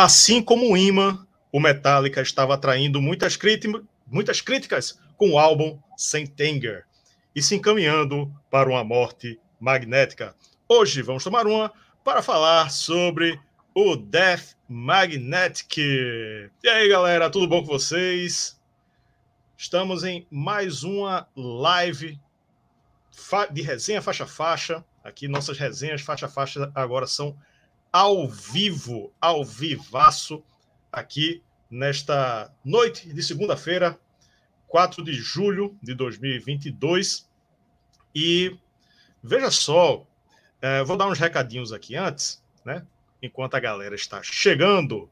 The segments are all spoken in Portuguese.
Assim como o imã, o Metallica estava atraindo muitas, muitas críticas com o álbum Sentenger e se encaminhando para uma morte magnética. Hoje vamos tomar uma para falar sobre o Death Magnetic. E aí, galera, tudo bom com vocês? Estamos em mais uma live de resenha faixa faixa. Aqui nossas resenhas faixa faixa agora são ao vivo, ao vivaço, aqui nesta noite de segunda-feira, 4 de julho de 2022. E veja só, é, vou dar uns recadinhos aqui antes, né? Enquanto a galera está chegando.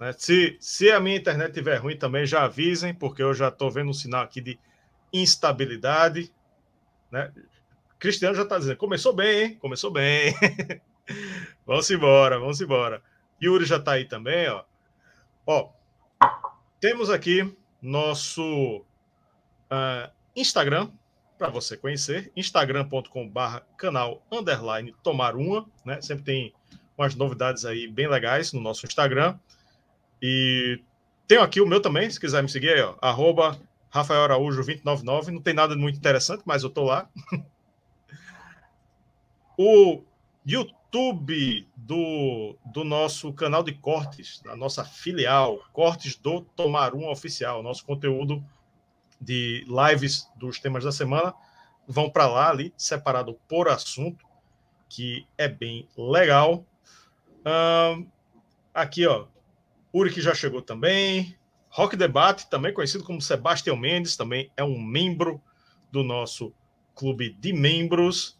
Né? Se, se a minha internet estiver ruim também, já avisem, porque eu já estou vendo um sinal aqui de instabilidade. Né? Cristiano já está dizendo, começou bem, hein? Começou bem. vamos embora, vamos embora. Yuri já está aí também, ó. Ó, temos aqui nosso uh, Instagram para você conhecer, instagram.com/barra canal underline tomar uma, né? Sempre tem umas novidades aí bem legais no nosso Instagram. E tenho aqui o meu também, se quiser me seguir aí, ó, arroba Rafael Araújo 299. Não tem nada muito interessante, mas eu tô lá. o YouTube do, do nosso canal de cortes, da nossa filial, Cortes do Tomar Um Oficial, nosso conteúdo de lives dos temas da semana, vão para lá ali, separado por assunto, que é bem legal. aqui, ó, Uri que já chegou também. Rock Debate, também conhecido como Sebastião Mendes, também é um membro do nosso clube de membros.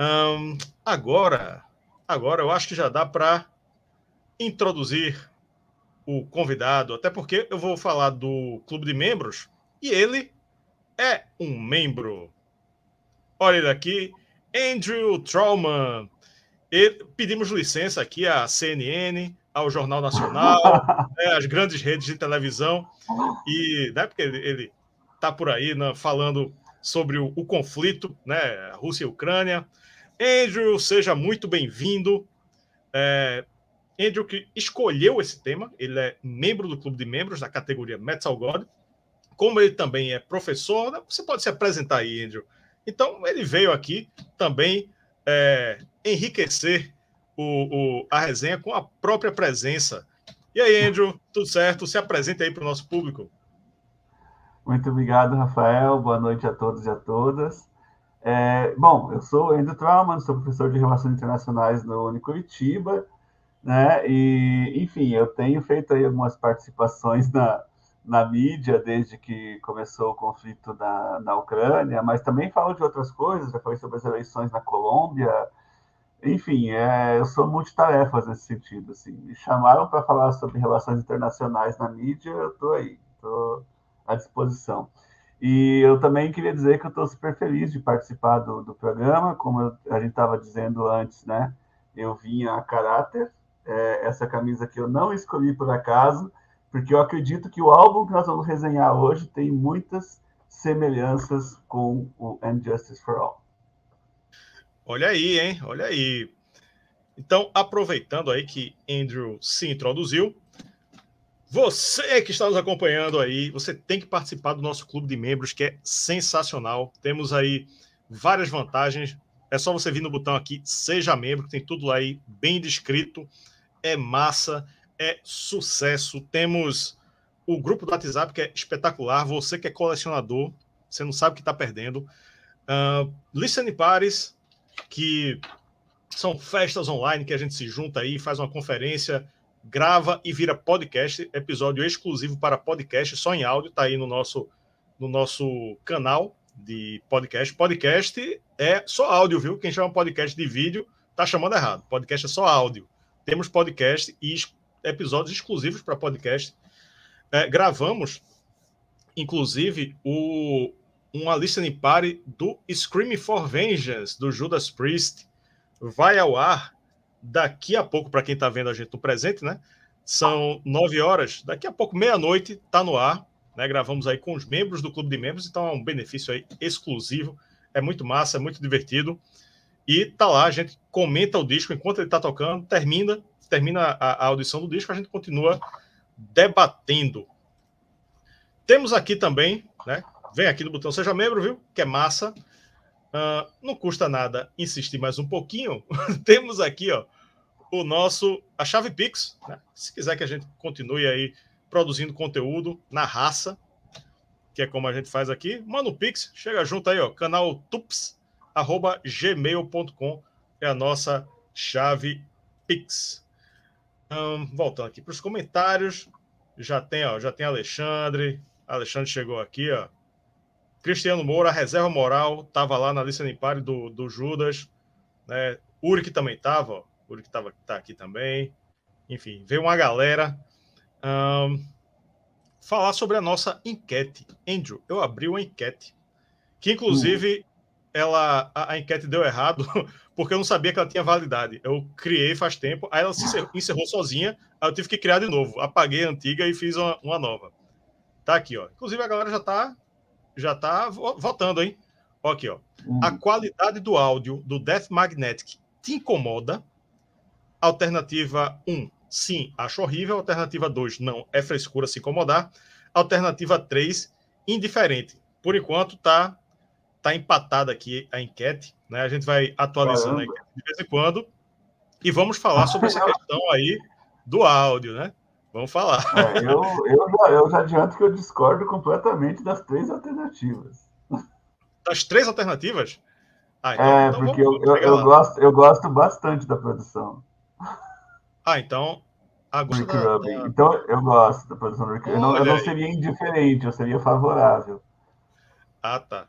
Um, agora, agora eu acho que já dá para introduzir o convidado, até porque eu vou falar do clube de membros e ele é um membro. Olha ele aqui, Andrew Trauman. Pedimos licença aqui à CNN, ao Jornal Nacional, né, às grandes redes de televisão, e né, porque ele está por aí né, falando sobre o, o conflito, né, Rússia e Ucrânia. Andrew, seja muito bem-vindo. É, Andrew que escolheu esse tema, ele é membro do clube de membros da categoria Metal God. Como ele também é professor, você pode se apresentar aí, Andrew. Então, ele veio aqui também é, enriquecer o, o, a resenha com a própria presença. E aí, Andrew, tudo certo? Se apresente aí para o nosso público. Muito obrigado, Rafael. Boa noite a todos e a todas. É, bom, eu sou Andrew Trauman, sou professor de Relações Internacionais no Unicuritiba, né? E, enfim, eu tenho feito aí algumas participações na, na mídia desde que começou o conflito na, na Ucrânia, mas também falo de outras coisas, já falei sobre as eleições na Colômbia, enfim, é, eu sou multitarefas nesse sentido, assim. Me chamaram para falar sobre relações internacionais na mídia, eu estou aí, estou à disposição. E eu também queria dizer que eu estou super feliz de participar do, do programa, como eu, a gente estava dizendo antes, né? Eu vinha a caráter, é, essa camisa que eu não escolhi por acaso, porque eu acredito que o álbum que nós vamos resenhar hoje tem muitas semelhanças com o And Justice for All. Olha aí, hein? Olha aí. Então, aproveitando aí que Andrew se introduziu, você que está nos acompanhando aí, você tem que participar do nosso clube de membros, que é sensacional. Temos aí várias vantagens. É só você vir no botão aqui, seja membro, que tem tudo lá aí bem descrito. É massa, é sucesso. Temos o grupo do WhatsApp, que é espetacular. Você que é colecionador, você não sabe o que está perdendo. Uh, Listen Pares, que são festas online que a gente se junta aí, faz uma conferência grava e vira podcast, episódio exclusivo para podcast, só em áudio, tá aí no nosso, no nosso canal de podcast. Podcast é só áudio, viu? Quem chama podcast de vídeo tá chamando errado. Podcast é só áudio. Temos podcast e episódios exclusivos para podcast. É, gravamos, inclusive, o, uma listening party do Screaming for Vengeance, do Judas Priest. Vai ao ar daqui a pouco, para quem está vendo a gente no presente, né? São nove horas, daqui a pouco, meia-noite, está no ar. Né? Gravamos aí com os membros do Clube de Membros, então é um benefício aí exclusivo. É muito massa, é muito divertido. E tá lá, a gente comenta o disco enquanto ele está tocando, termina, termina a, a, audição do disco, a gente continua debatendo. Temos aqui também, né? Vem aqui no botão Seja Membro, viu? Que é massa. Uh, não custa nada insistir mais um pouquinho. Temos aqui, ó, o nosso a chave Pix, né? Se quiser que a gente continue aí produzindo conteúdo na raça, que é como a gente faz aqui, manda um Pix, chega junto aí, ó, canal tups arroba gmail.com é a nossa chave Pix. Um, voltando aqui para os comentários, já tem, ó, já tem Alexandre, Alexandre chegou aqui, ó. Cristiano Moura, reserva moral, estava lá na lista party do, do Judas, né? Uric também estava. Uric tava, tá aqui também. Enfim, veio uma galera um, falar sobre a nossa enquete. Andrew, eu abri uma enquete que, inclusive, ela a, a, enquete deu errado porque eu não sabia que ela tinha validade. Eu criei faz tempo, aí ela se encerrou, encerrou sozinha, aí eu tive que criar de novo. Apaguei a antiga e fiz uma, uma nova. Tá aqui, ó. Inclusive a galera já tá já tá votando, hein? Aqui, ó. Uhum. A qualidade do áudio do Death Magnetic te incomoda? Alternativa 1, sim, acho horrível. Alternativa 2, não, é frescura se incomodar. Alternativa 3, indiferente. Por enquanto tá tá empatada aqui a enquete, né? A gente vai atualizando a enquete de vez em quando e vamos falar sobre essa questão aí do áudio, né? Vamos falar. É, eu, eu, já, eu já adianto que eu discordo completamente das três alternativas. Das três alternativas? Ah, então, é, então porque vamos, eu, eu, eu gosto, eu gosto bastante da produção. Ah, então. Ah, da, Da... Então eu gosto da produção do Rick Eu não, eu não seria indiferente, eu seria favorável. Ah, tá.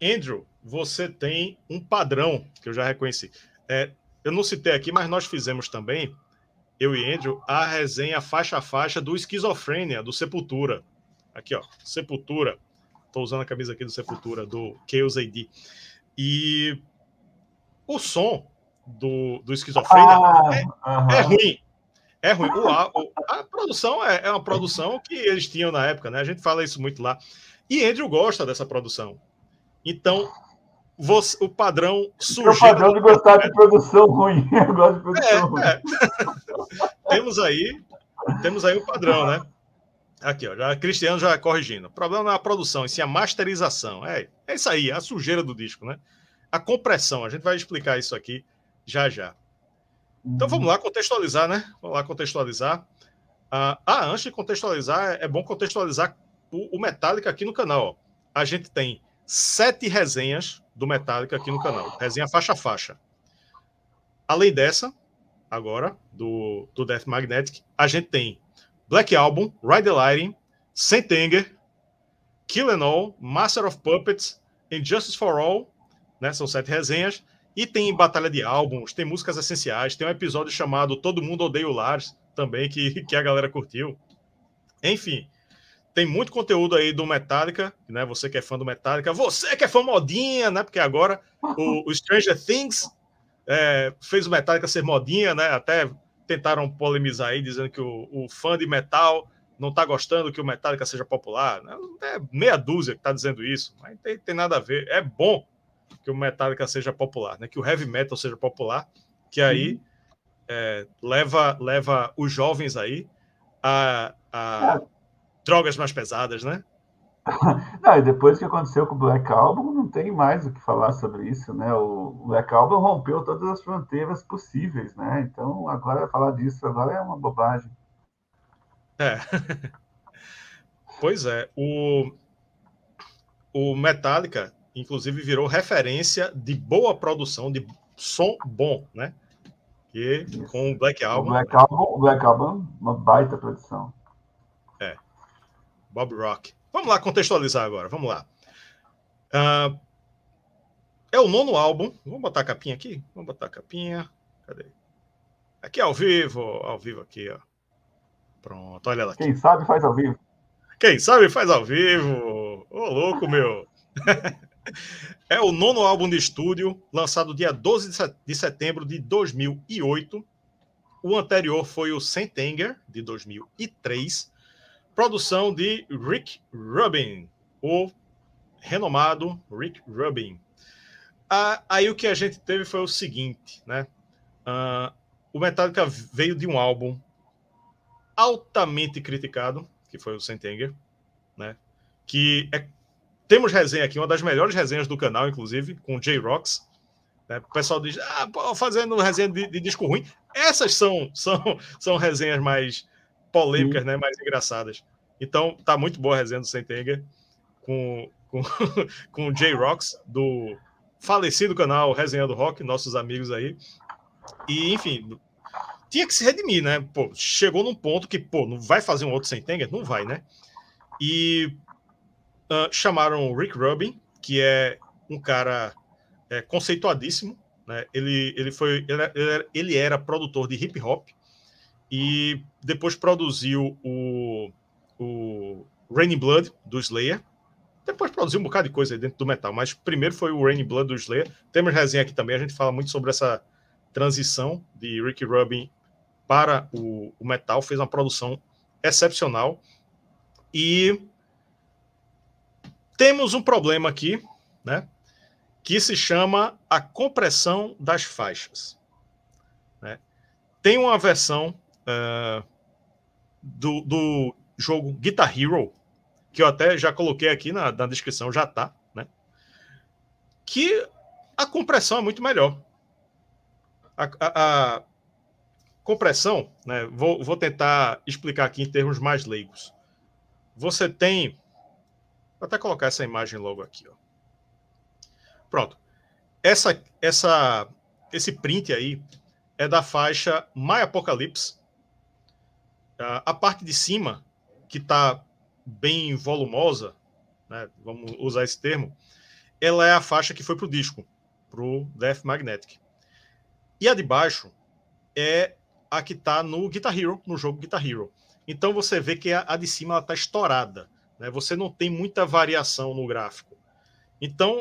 Andrew, você tem um padrão que eu já reconheci. É, eu não citei aqui, mas nós fizemos também eu e Andrew, a resenha faixa a faixa do Esquizofrênia, do Sepultura. Aqui, ó, Sepultura. Estou usando a camisa aqui do Sepultura, do Chaos AD. E o som do, do Esquizofrênia ah, é, é, ruim. É ruim. O, a, a produção é, é uma produção que eles tinham na época, né? A gente fala isso muito lá. E Andrew gosta dessa produção. Então, você, o padrão sujeira. O padrão de gostar de produção ruim. Eu gosto de produção é, ruim. É. temos aí, temos aí o padrão, né? Aqui, ó, já Cristiano já corrigindo. O problema não é a produção, e sim a masterização. É, é isso aí, a sujeira do disco, né? A compressão, a gente vai explicar isso aqui já já. Então vamos lá contextualizar, né? Vamos lá contextualizar. Ah, ah antes de contextualizar, é bom contextualizar o, o Metallica aqui no canal. Ó. A gente tem sete resenhas do Metallica aqui no canal. Resenha faixa a faixa. Além dessa, agora, do, do Death Magnetic, a gente tem Black Album, Ride the Lighting, Sentenger, Kill and All, Master of Puppets, Injustice for All, né? São sete resenhas. E tem batalha de álbuns, tem músicas essenciais, tem um episódio chamado Todo Mundo Odeia o Lars, também, que, que a galera curtiu. Enfim, tem muito conteúdo aí do Metallica, né? Você que é fã do Metallica, você que é fã modinha, né? Porque agora o, o Stranger Things é, fez o Metallica ser modinha, né? Até tentaram polemizar aí, dizendo que o, o fã de metal não está gostando que o Metallica seja popular. Né? É meia dúzia que está dizendo isso, mas tem, tem nada a ver. É bom que o Metallica seja popular, né? Que o heavy metal seja popular, que aí é, leva leva os jovens aí a, a é drogas mais pesadas, né? Não, e depois que aconteceu com o Black Album, não tem mais o que falar sobre isso, né? O Black Album rompeu todas as fronteiras possíveis, né? Então, agora falar disso agora é uma bobagem. É. pois é. O, o Metallica, inclusive, virou referência de boa produção, de som bom, né? E com o Black Album. O Black Album, o Black Album uma baita produção. É. Bob Rock. Vamos lá contextualizar agora, vamos lá. Uh, é o nono álbum. Vamos botar a capinha aqui? Vamos botar a capinha. Cadê? Aqui ao vivo, ao vivo aqui, ó. Pronto, olha lá. Aqui. Quem sabe faz ao vivo. Quem sabe faz ao vivo. Ô, louco, meu. é o nono álbum de estúdio, lançado dia 12 de setembro de 2008. O anterior foi o Sentenger, de 2003. Produção de Rick Rubin, o renomado Rick Rubin. Ah, aí o que a gente teve foi o seguinte, né? Ah, o Metallica veio de um álbum altamente criticado, que foi o Sentenger, né? Que é, temos resenha aqui, uma das melhores resenhas do canal, inclusive, com o J-Rocks. Né? O pessoal diz, ah, fazendo resenha de, de, disco ruim. Essas são, são, são resenhas mais polêmicas, né? Mais engraçadas. Então, tá muito boa a resenha do Sentenger com, com, com o J-Rocks, do falecido canal Resenha do Rock, nossos amigos aí. E, enfim, tinha que se redimir, né? Pô, chegou num ponto que, pô, não vai fazer um outro Sentenger? Não vai, né? E uh, chamaram o Rick Rubin, que é um cara é, conceituadíssimo, né? Ele, ele foi, ele era, ele era produtor de hip hop e depois produziu o, o Raining Blood do Slayer, depois produziu um bocado de coisa aí dentro do metal, mas primeiro foi o Rain Blood do Slayer. Temos resenha aqui também, a gente fala muito sobre essa transição de Ricky Rubin para o, o metal, fez uma produção excepcional. E temos um problema aqui, né? Que se chama a compressão das faixas. Né? Tem uma versão uh, do, do jogo Guitar Hero, que eu até já coloquei aqui na, na descrição, já tá, né? Que a compressão é muito melhor. A, a, a compressão, né? Vou, vou tentar explicar aqui em termos mais leigos. Você tem. Vou até colocar essa imagem logo aqui, ó. Pronto. Essa, essa, esse print aí é da faixa My Apocalypse. A parte de cima, que está bem volumosa, né, vamos usar esse termo, ela é a faixa que foi para o disco, para o Death Magnetic. E a de baixo é a que está no Guitar Hero, no jogo Guitar Hero. Então você vê que a, a de cima está estourada. Né? Você não tem muita variação no gráfico. Então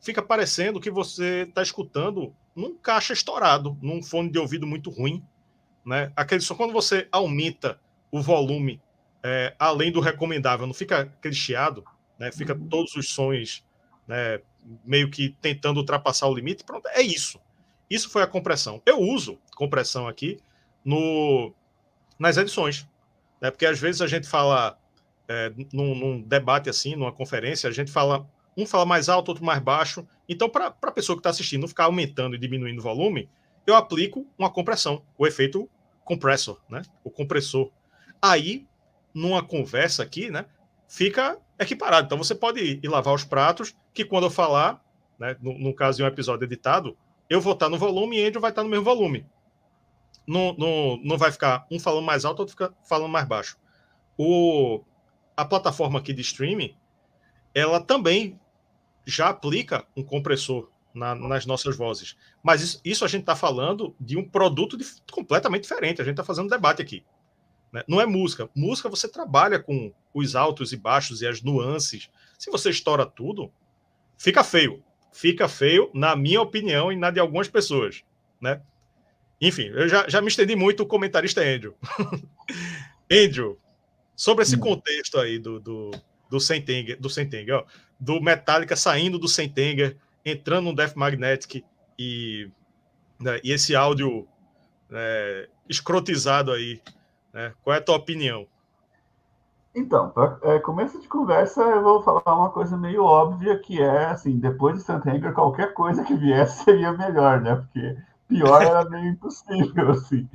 fica parecendo que você está escutando num caixa estourado, num fone de ouvido muito ruim. Né? Aquele só quando você aumenta o volume é, além do recomendável, não fica chiado, né? Fica uhum. todos os sons né, meio que tentando ultrapassar o limite. Pronto, é isso. Isso foi a compressão. Eu uso compressão aqui no, nas edições, né? Porque às vezes a gente fala é, num, num, debate assim, numa conferência, a gente fala um fala mais alto, outro mais baixo. Então, para a pessoa que está assistindo não ficar aumentando e diminuindo o volume, eu aplico uma compressão, o efeito compressor, né? O compressor. Aí numa conversa aqui, né, fica equiparado. Então você pode ir lavar os pratos, que quando eu falar, né, no, no caso de um episódio editado, eu vou estar no volume e Andrew vai estar no mesmo volume. Não, não, não vai ficar um falando mais alto, outro fica falando mais baixo. O, a plataforma aqui de streaming, ela também já aplica um compressor na, nas nossas vozes. Mas isso, isso a gente está falando de um produto de, completamente diferente. A gente está fazendo debate aqui. Né? Não é música. Música você trabalha com os altos e baixos e as nuances. Se você estoura tudo, fica feio. Fica feio, na minha opinião e na de algumas pessoas. Né? Enfim, eu já, já me estendi muito o comentarista Andrew. Andrew, sobre esse hum. contexto aí do, do, do Sentenger, do Sentenger, ó, do Metallica saindo do Sentenger, entrando no Death Magnetic e, né, e esse áudio é, escrotizado aí né? Qual é a tua opinião? Então, para é, começo de conversa, eu vou falar uma coisa meio óbvia, que é, assim, depois de Santander, qualquer coisa que viesse seria melhor, né? Porque pior era meio impossível, assim.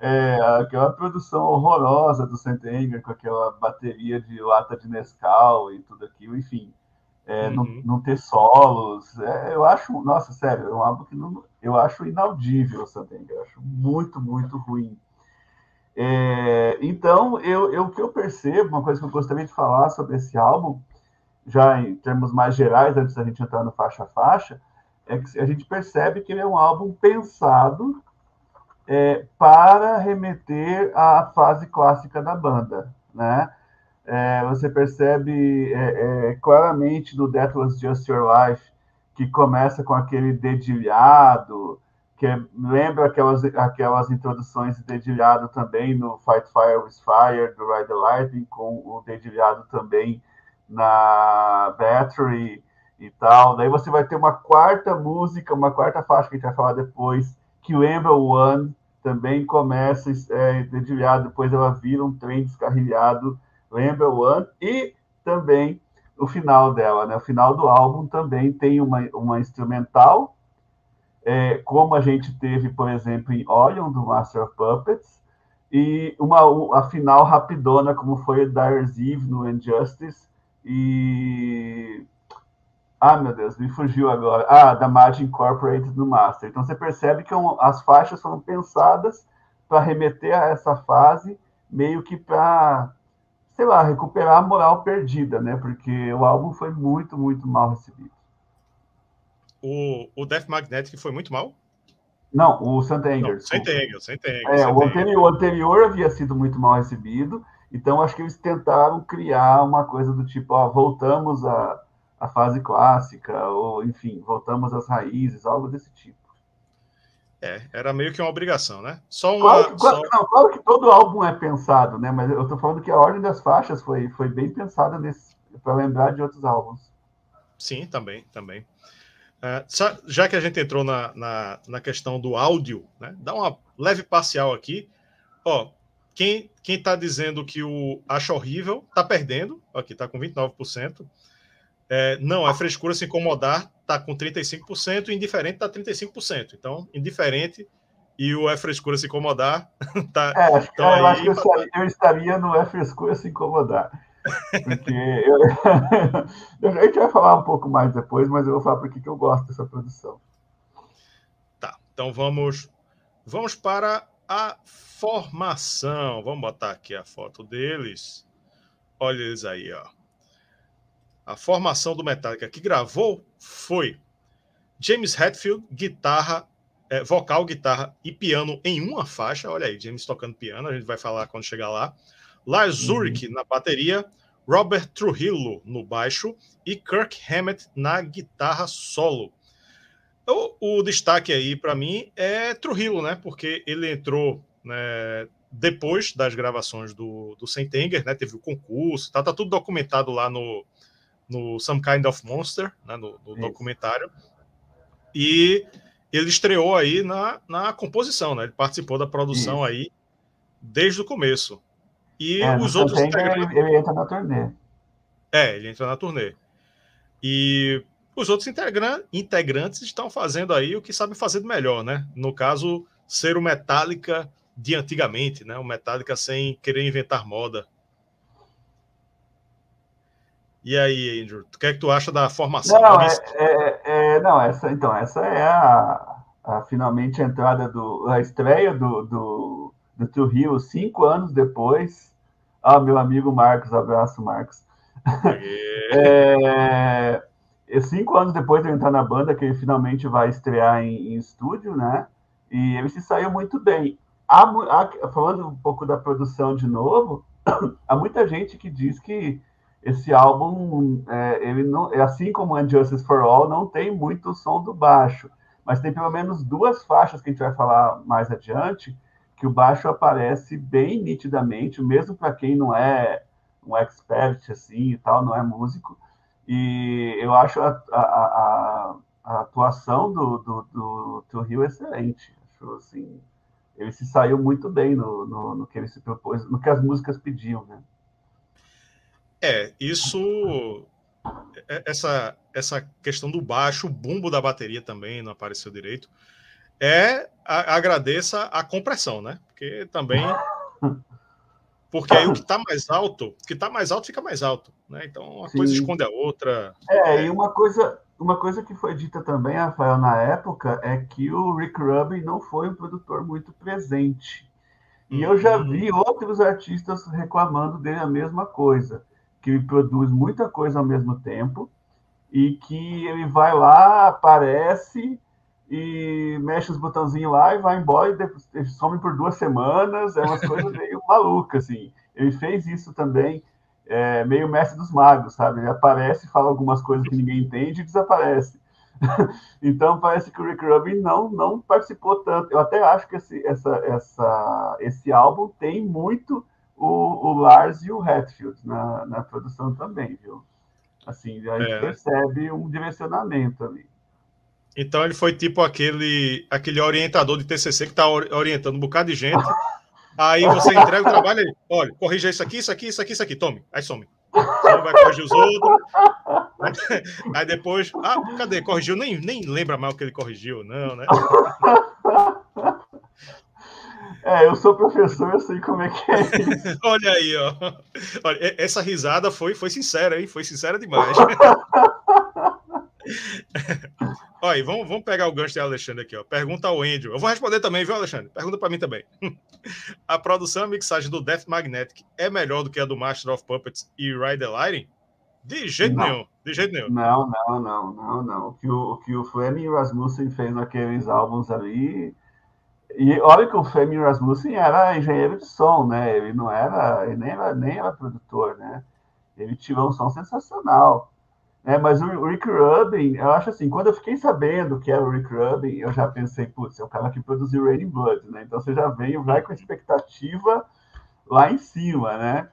É, aquela produção horrorosa do Santander, com aquela bateria de lata de Nescau e tudo aquilo, enfim. é, uhum. não, não, ter solos. É, eu acho, nossa, sério, é um álbum que não, eu acho inaudível, Santenga. Eu acho muito, muito ruim. É, então, eu, eu, o que eu percebo, uma coisa que eu gostaria de falar sobre esse álbum, já em termos mais gerais, antes da gente entrar no faixa a faixa, é que a gente percebe que ele é um álbum pensado é, para remeter à fase clássica da banda, né? É, você percebe é, é, claramente no Was Just Your Life que começa com aquele dedilhado, que é, lembra aquelas, aquelas introduções de dedilhado também no Fight Fire with Fire, do Ride the Lightning, com o dedilhado também na Battery e tal. Daí você vai ter uma quarta música, uma quarta faixa que a gente vai falar depois, que lembra o One, também começa é, dedilhado, depois ela vira um trem descarrilhado, lembra o One, e também o final dela, né? O final do álbum também tem uma, uma instrumental, é, como a gente teve, por exemplo, em Orion, do Master of Puppets, e uma a final rapidona, como foi Dyer's Eve no Injustice, e ah, meu Deus, me fugiu agora. Ah, da Magic Incorporated no Master. Então você percebe que as faixas foram pensadas para remeter a essa fase, meio que para, sei lá, recuperar a moral perdida, né? Porque o álbum foi muito, muito mal recebido. O, o Death Magnetic foi muito mal? Não, o Santa Anger. Santa Anger, Santa Anger. É, o anterior, o anterior havia sido muito mal recebido, então acho que eles tentaram criar uma coisa do tipo, ó, voltamos a a fase clássica, ou enfim, voltamos às raízes, algo desse tipo. É, era meio que uma obrigação, né? Só uma. Claro, só... Não, claro que todo álbum é pensado, né? Mas eu tô falando que a ordem das faixas foi, foi bem pensada nesse para lembrar de outros álbuns. Sim, também, também. Uh, já que a gente entrou na, na, na, questão do áudio, né? Dá uma leve parcial aqui. Ó, quem, quem tá dizendo que o acha horrível, tá perdendo. Aqui tá com 29%. É, não, a frescura se incomodar está com 35%, e indiferente está 35%. Então, indiferente e o é frescura se incomodar tá. É, que, eu acho que eu, estaria, eu estaria no é frescura se incomodar. Porque eu, a gente vai falar um pouco mais depois, mas eu vou falar porque que eu gosto dessa produção. Tá, então vamos, vamos para a formação. Vamos botar aqui a foto deles. Olha eles aí, ó a formação do Metallica que gravou foi James Hetfield, guitarra, é, vocal, guitarra e piano em uma faixa. Olha aí, James tocando piano, a gente vai falar quando chegar lá. Lars uhum. Ulrich na bateria, Robert Trujillo no baixo e Kirk Hammett na guitarra solo. O, o destaque aí para mim é Trujillo, né? Porque ele entrou né, depois das gravações do, do Sentenger, né? Teve o concurso, tá, tá tudo documentado lá no, no Some Kind of Monster, né, no, no documentário. E ele estreou aí na, na composição, né? Ele participou da produção aí desde o começo. E é, os outros integrantes... ele, ele, entra na turnê. É, ele entra na turnê. E os outros integrantes, integrantes estão fazendo aí o que sabem fazer de melhor, né? No caso, ser o Metallica de antigamente, né? O Metallica sem querer inventar moda. E aí, Andrew, o que é que tu acha da formação? Não, é, é, é, não essa, então, essa é a, a, finalmente a entrada do a estreia do, do, do True Rio cinco anos depois. Ah, meu amigo Marcos, abraço, Marcos. é, cinco anos depois de eu entrar na banda, que ele finalmente vai estrear em, em estúdio, né? E ele se saiu muito bem. Há, há, falando um pouco da produção de novo, há muita gente que diz que esse álbum, é, ele não, é assim como Injustice for All, não tem muito som do baixo, mas tem pelo menos duas faixas que a gente vai falar mais adiante, que o baixo aparece bem nitidamente, mesmo para quem não é um expert assim e tal, não é músico. E eu acho a, a, a, atuação do, do, do, do Rio excelente. Acho assim, ele se saiu muito bem no, no, no que ele se propôs, no que as músicas pediam, né? É, isso. É, essa, essa questão do baixo, o bumbo da bateria também não apareceu direito. É, a, agradeça a compressão, né? Porque também Porque aí o que está mais alto, o que está mais alto fica mais alto, né? Então uma Sim. coisa esconde a outra. É, e uma coisa, uma coisa que foi dita também, Rafael, na época, é que o Rick Rubin não foi um produtor muito presente. E eu já uhum. vi outros artistas reclamando dele a mesma coisa, que ele produz muita coisa ao mesmo tempo e que ele vai lá, aparece e mexe os botãozinhos lá e vai embora e depois, some por duas semanas. É uma coisa meio maluca, assim. Ele fez isso também, é, meio mestre dos magos, sabe? Ele aparece, fala algumas coisas que ninguém entende e desaparece. então parece que o Rick Rubin não, não participou tanto. Eu até acho que esse, essa, essa, esse álbum tem muito o, o Lars e o Hatfield na, na produção também, viu? Assim, a gente é. percebe um direcionamento ali. Então ele foi tipo aquele, aquele orientador de TCC que está orientando um bocado de gente. Aí você entrega o trabalho e olha, corrija isso aqui, isso aqui, isso aqui, isso aqui, tome. Aí some. Você vai corrigir os outros. Aí depois, ah, cadê? Corrigiu? Nem, nem lembra mais o que ele corrigiu, não, né? É, eu sou professor, eu sei como é que é isso. Olha aí, ó. Olha, essa risada foi, foi sincera, hein? Foi sincera demais. Olha, vamos, vamos pegar o gancho de Alexandre aqui, ó. Pergunta ao Andrew. Eu vou responder também, viu, Alexandre? Pergunta para mim também. a produção e mixagem do Death Magnetic é melhor do que a do Master of Puppets e Ride the Lightning? De jeito não. nenhum. De jeito nenhum. Não, não, não, não, não. O que o, o, que o Fleming Rasmussen fez naqueles álbuns ali. E olha que o Fleming Rasmussen era engenheiro de som, né? Ele não era, ele nem era, nem era produtor, né? Ele tirou um som sensacional. É, mas o Rick Rubin, eu acho assim, quando eu fiquei sabendo que era o Rick Rubin, eu já pensei, putz, é o cara que produziu Raining Blood, né? Então você já vem, vai com a expectativa lá em cima, né?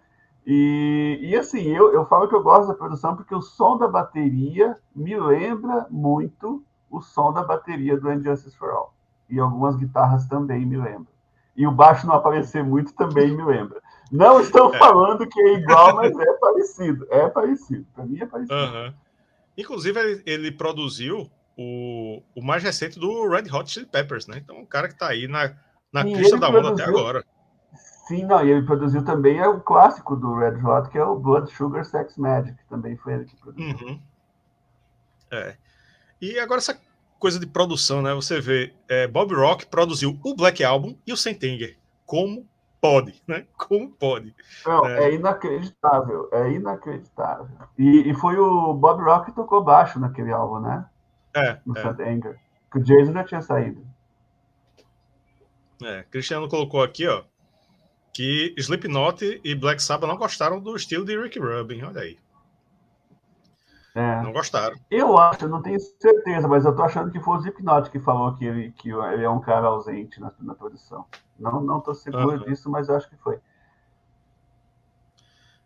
E, e assim, eu, eu falo que eu gosto da produção porque o som da bateria me lembra muito o som da bateria do Injustice for All. E algumas guitarras também me lembram. E o baixo não aparecer muito também me lembra. Não estou é. falando que é igual, mas é parecido. É parecido. Para mim é parecido. Uhum. Inclusive, ele, ele, produziu o, o mais recente do Red Hot Chili Peppers, né? Então, o cara que está aí na, na crista da produziu... onda até agora. Sim, não, e ele produziu também é o clássico do Red Hot, que é o Blood Sugar Sex Magic, também foi ele que produziu. Uhum. É. E agora essa coisa de produção, né? Você vê, é, Bob Rock produziu o Black Album e o Sentenger. Como pode, né? Como pode? Não, é, é inacreditável, é inacreditável. E, e, foi o Bob Rock que tocou baixo naquele álbum, né? É. No é. Anger. Que o Jason já tinha saído. É, Cristiano colocou aqui, ó, que Slipknot e Black Sabbath não gostaram do estilo de Rick Rubin, olha aí. É. Não gostaram. Eu acho, não tenho certeza, mas eu tô achando que foi o Slipknot que falou que ele, que ele é um cara ausente na, na produção. Não, não tô seguro uhum. disso, mas acho que foi.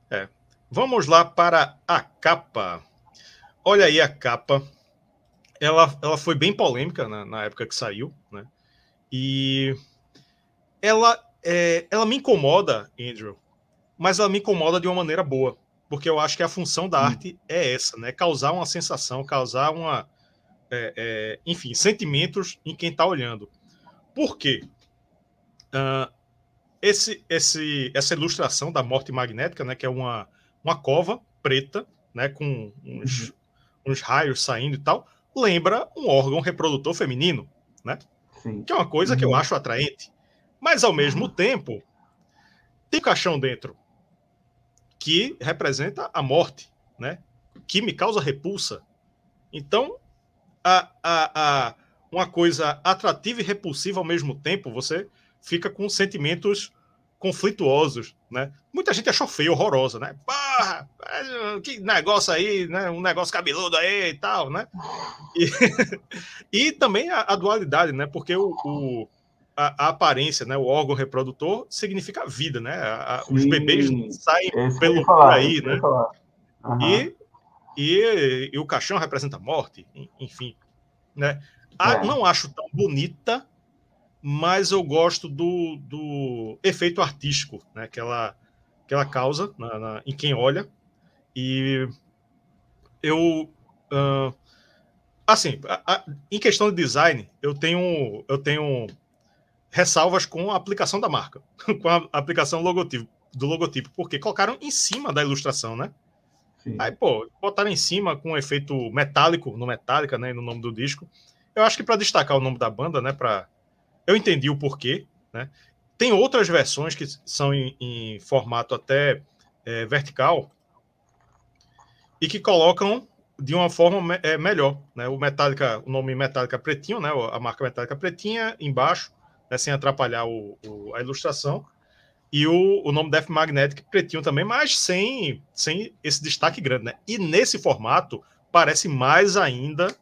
É. Vamos lá para a capa. Olha aí a capa. Ela, ela foi bem polêmica na, na época que saiu, né? E ela, é, ela me incomoda, Andrew, mas ela me incomoda de uma maneira boa porque eu acho que a função da hum. arte é essa, né? Causar uma sensação, causar uma. É, é, enfim, sentimentos em quem está olhando. Por quê? Uh, esse, esse, essa ilustração da morte magnética, né, que é uma, uma cova preta, né, com uns, uhum. uns raios saindo e tal, lembra um órgão reprodutor feminino, né? Sim. Que é uma coisa uhum. que eu uhum. acho atraente. Mas, ao mesmo uhum. tempo, tem caixão dentro que representa a morte, né? Que me causa repulsa. Então, a, a, a, uma coisa atrativa e repulsiva ao mesmo tempo, você fica com sentimentos conflituosos, né? Muita gente achou feio, horrorosa, né? Porra, que negócio aí, né? Um negócio cabeludo aí e tal, né? E, e também a, a, dualidade, né? Porque o, o a, a, aparência, né? O órgão reprodutor significa vida, né? A, os bebês saem pelo falar, por aí, né? Uhum. E, e, e, o caixão representa a morte, enfim, né? É. Não acho tão bonita, mas eu gosto do, do efeito artístico, né? Que ela, que ela causa na, na, em quem olha. E eu uh, assim, a, a, em questão de design, eu tenho eu tenho ressalvas com a aplicação da marca, com a aplicação logotipo. do logotipo, porque colocaram em cima da ilustração, né? Sim. Aí, pô, botaram em cima com um efeito metálico, no Metallica, né, no nome do disco. Eu acho que para destacar o nome da banda, né, para eu entendi o porquê, né? Tem outras versões que são em, em formato até é, vertical e que colocam de uma forma é, melhor, né? O Metallica, o nome Metallica pretinho, né? A marca Metallica pretinha embaixo, né? sem atrapalhar o, o, a ilustração e o, o nome Death Magnetic pretinho também, mas sem, sem esse destaque grande, né? E nesse formato parece mais ainda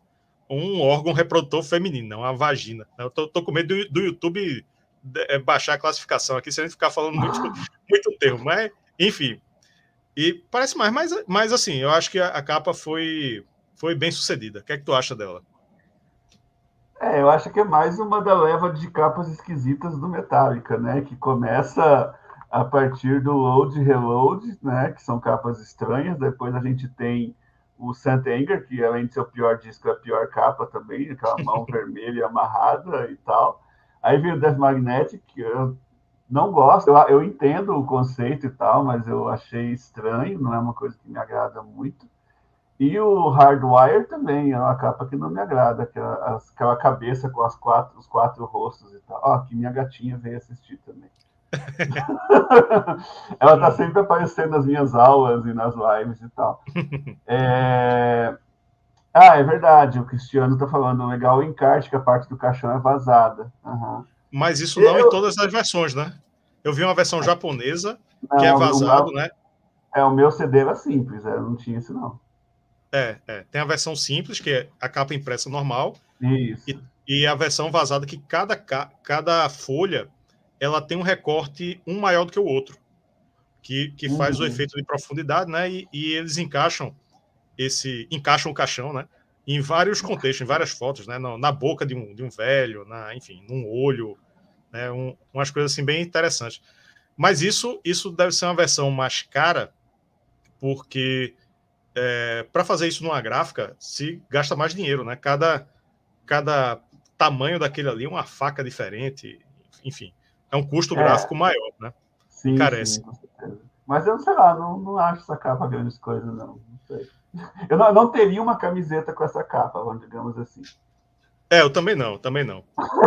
um órgão reprodutor feminino, não uma vagina. Eu tô, tô com medo do, do YouTube é, baixar a classificação aqui, sem ficar falando muito, muito termo, mas enfim. E parece mais, mas, mas assim, eu acho que a, a capa foi, foi bem sucedida. O que é que tu acha dela? É, eu acho que é mais uma da leva de capas esquisitas do Metallica, né? Que começa a partir do Load e Reload, né? Que são capas estranhas. Depois a gente tem o Saint Anger, que além de ser o pior disco, é a pior capa também, aquela mão vermelha amarrada e tal. Aí vem o Death Magnetic, que eu não gosto, eu, eu entendo o conceito e tal, mas eu achei estranho, não é uma coisa que me agrada muito. E o Hardwire também é uma capa que não me agrada, aquela, aquela cabeça com as quatro, os quatro rostos e tal. Ó, oh, que minha gatinha veio assistir também. Ela está sempre aparecendo nas minhas aulas e nas lives e tal. É... Ah, é verdade, o Cristiano está falando, legal o encarte, que a parte do caixão é vazada. Uhum. Mas isso não Eu... em todas as versões, né? Eu vi uma versão japonesa, não, que é vazado, né? É, o meu CD era simples, eu não tinha isso não. É, é, tem a versão simples, que é a capa impressa normal. Isso. E, e a versão vazada, que cada, cada folha ela tem um recorte um maior do que o outro, que, que faz o uhum. efeito de profundidade, né? E, e, eles encaixam esse encaixam o caixão, né? Em vários contextos, em várias fotos, né? Na, na boca de um, de um velho, na, enfim, num olho, né? Um, umas coisas assim bem interessantes. Mas isso, isso deve ser uma versão mais cara, porque é, para fazer isso numa gráfica se gasta mais dinheiro, né? Cada, cada tamanho daquele ali, uma faca diferente, enfim, é um custo é. gráfico maior, né? Sim, Carece. Sim, com certeza. Mas eu sei lá, não, não acho essa capa grandes coisas, não. Não sei. Eu não, não teria uma camiseta com essa capa, digamos assim. É, eu também não, também não.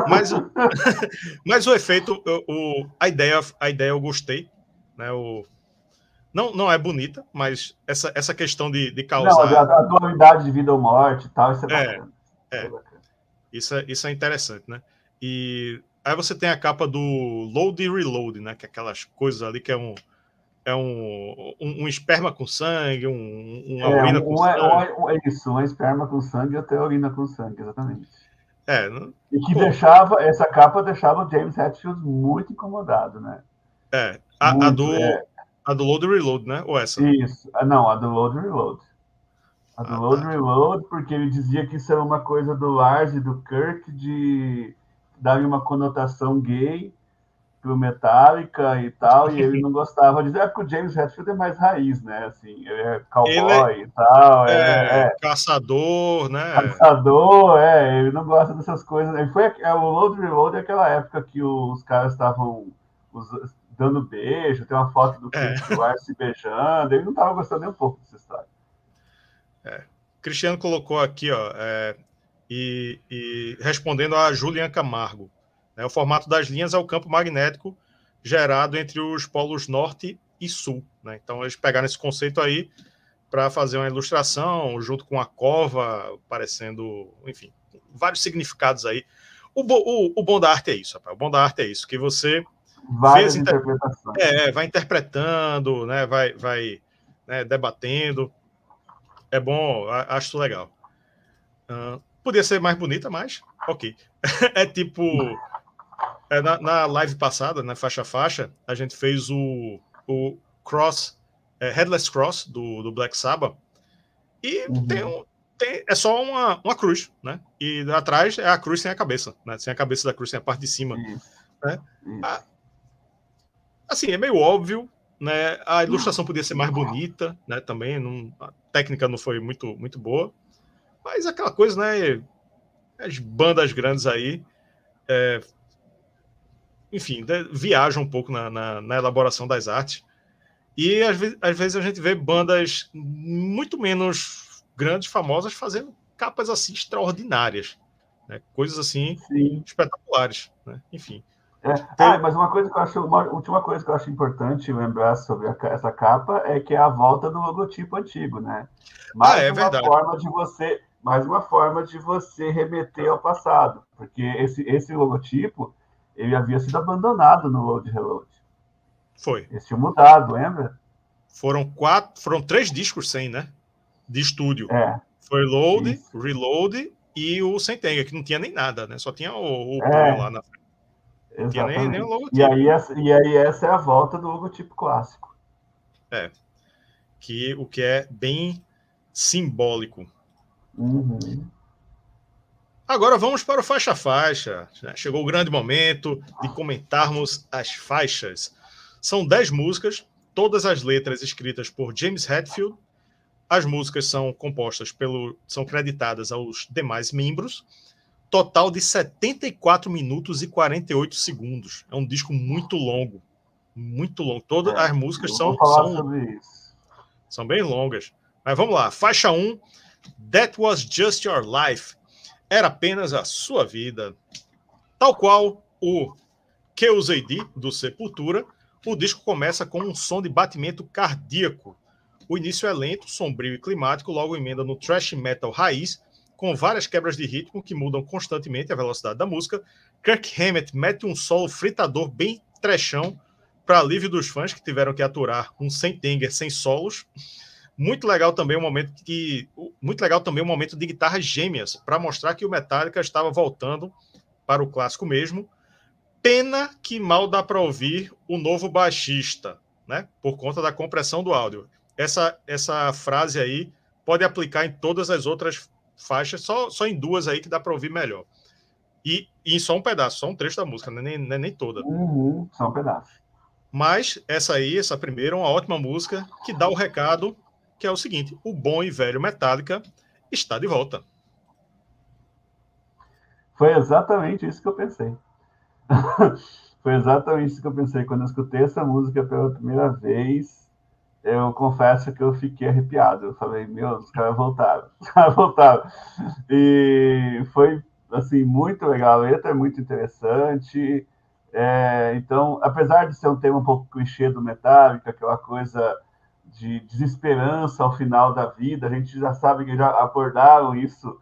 Mas, mas o efeito, o, a ideia, a ideia eu gostei, né? O, não, não é bonita, mas essa, essa questão de, de causar. Não, a, a dualidade de vida ou morte e tal, isso é, é bacana. É, é. Isso, é, isso é interessante, né? E aí você tem a capa do Load e Reload, né? Que é aquelas coisas ali que é um. É um, um, um esperma com sangue, um, uma é, urina com é, sangue. Um, é isso, uma esperma com sangue e até urina com sangue, exatamente. É, e que Pô. deixava, essa capa deixava o James Hetfield muito incomodado, né? É, a, muito, a do. É a do Load Reload, né? Ou essa? Isso. Ah, não, a do Load Reload. A do ah, Load tá. Reload, porque ele dizia que isso era uma coisa do Lars e do Kirk de dar uma conotação gay pro Metallica e tal, e ele não gostava de dizer, é porque o James Hetfield é mais raiz, né, assim, ele é cowboy ele é, e tal. É, é, é, caçador, né? Caçador, é, ele não gosta dessas coisas. Ele foi, é, o Load Reload é aquela época que os caras estavam dando beijo, tem uma foto do é. se beijando. Ele não estava gostando nem um pouco dessa história. É. Cristiano colocou aqui, ó, é, e, e, respondendo a Julian Camargo. Né, o formato das linhas é o campo magnético gerado entre os polos norte e sul. Né? Então, eles pegaram esse conceito aí para fazer uma ilustração junto com a cova, parecendo, enfim, vários significados aí. O, o, o bom da arte é isso, rapaz. O bom da arte é isso, que você Várias inter... interpretações. É, vai interpretando, né, vai, vai né, debatendo. É bom, acho legal. Uh, podia ser mais bonita, mas ok. é tipo. É, na, na, live passada, na faixa faixa, a gente fez o, o Cross, é, Headless Cross do, do Black Sabbath. E uhum. tem um, tem, é só uma, uma cruz, né? E atrás é a cruz sem a cabeça, né? Sem a cabeça da cruz, sem a parte de cima. Né? A, assim, é meio óbvio, né? A ilustração podia ser mais bonita, né? Também, não, a técnica não foi muito, muito boa, mas aquela coisa, né? As bandas grandes aí, é, enfim, né? viajam um pouco na, na, na, elaboração das artes. E às vezes, às vezes a gente vê bandas muito menos grandes, famosas, fazendo capas assim extraordinárias. Né? Coisas assim Sim. espetaculares. Né? Enfim. É. Ah, mas uma coisa que eu acho, uma última coisa que eu acho importante lembrar sobre a, essa capa é que é a volta do logotipo antigo, né? Mais ah, é uma verdade. forma de você, mais uma forma de você remeter ao passado, porque esse, esse logotipo ele havia sido abandonado no Load Reload. Foi. Eles tinham mudado, lembra? Foram quatro, foram três discos sem, né? De estúdio. É. Foi Load, Isso. Reload e o Sentenga, que não tinha nem nada, né? Só tinha o, o é. lá na frente. Exatamente. Nem, nem o logotipo. E aí, e aí essa é a volta do logotipo clássico. É. Que, o que é bem simbólico. Uhum. Agora vamos para o faixa faixa. Né? Chegou o grande momento de comentarmos as faixas. São dez músicas, todas as letras escritas por James Hetfield. As músicas são compostas pelo, são creditadas aos demais membros total de 74 minutos e 48 segundos. É um disco muito longo. Muito longo. Todas é, as músicas são, são, são bem longas. Mas vamos lá. Faixa 1. That Was Just Your Life. Era apenas a sua vida. Tal qual o KOZD do Sepultura, o disco começa com um som de batimento cardíaco. O início é lento, sombrio e climático, logo emenda no thrash metal raiz com várias quebras de ritmo que mudam constantemente a velocidade da música. Kirk Hammett mete um solo fritador bem trechão para alívio dos fãs que tiveram que aturar um Sentenger sem solos. Muito legal também o momento que muito legal também o momento de guitarras gêmeas para mostrar que o Metallica estava voltando para o clássico mesmo. Pena que mal dá para ouvir o novo baixista, né? Por conta da compressão do áudio. Essa essa frase aí pode aplicar em todas as outras faixas, só, só em duas aí que dá para ouvir melhor. E, e só um pedaço, só um trecho da música, nem, nem, nem toda. Uhum, só um pedaço. Mas essa aí, essa primeira, é uma ótima música que dá o recado que é o seguinte: o bom e velho Metallica está de volta. Foi exatamente isso que eu pensei. Foi exatamente isso que eu pensei quando eu escutei essa música pela primeira vez eu confesso que eu fiquei arrepiado. Eu falei, meu, os caras voltaram, os caras voltaram. E foi, assim, muito legal. A letra é muito interessante. É, então, apesar de ser um tema um pouco clichê do Metallica, aquela coisa de desesperança ao final da vida, a gente já sabe que já abordaram isso,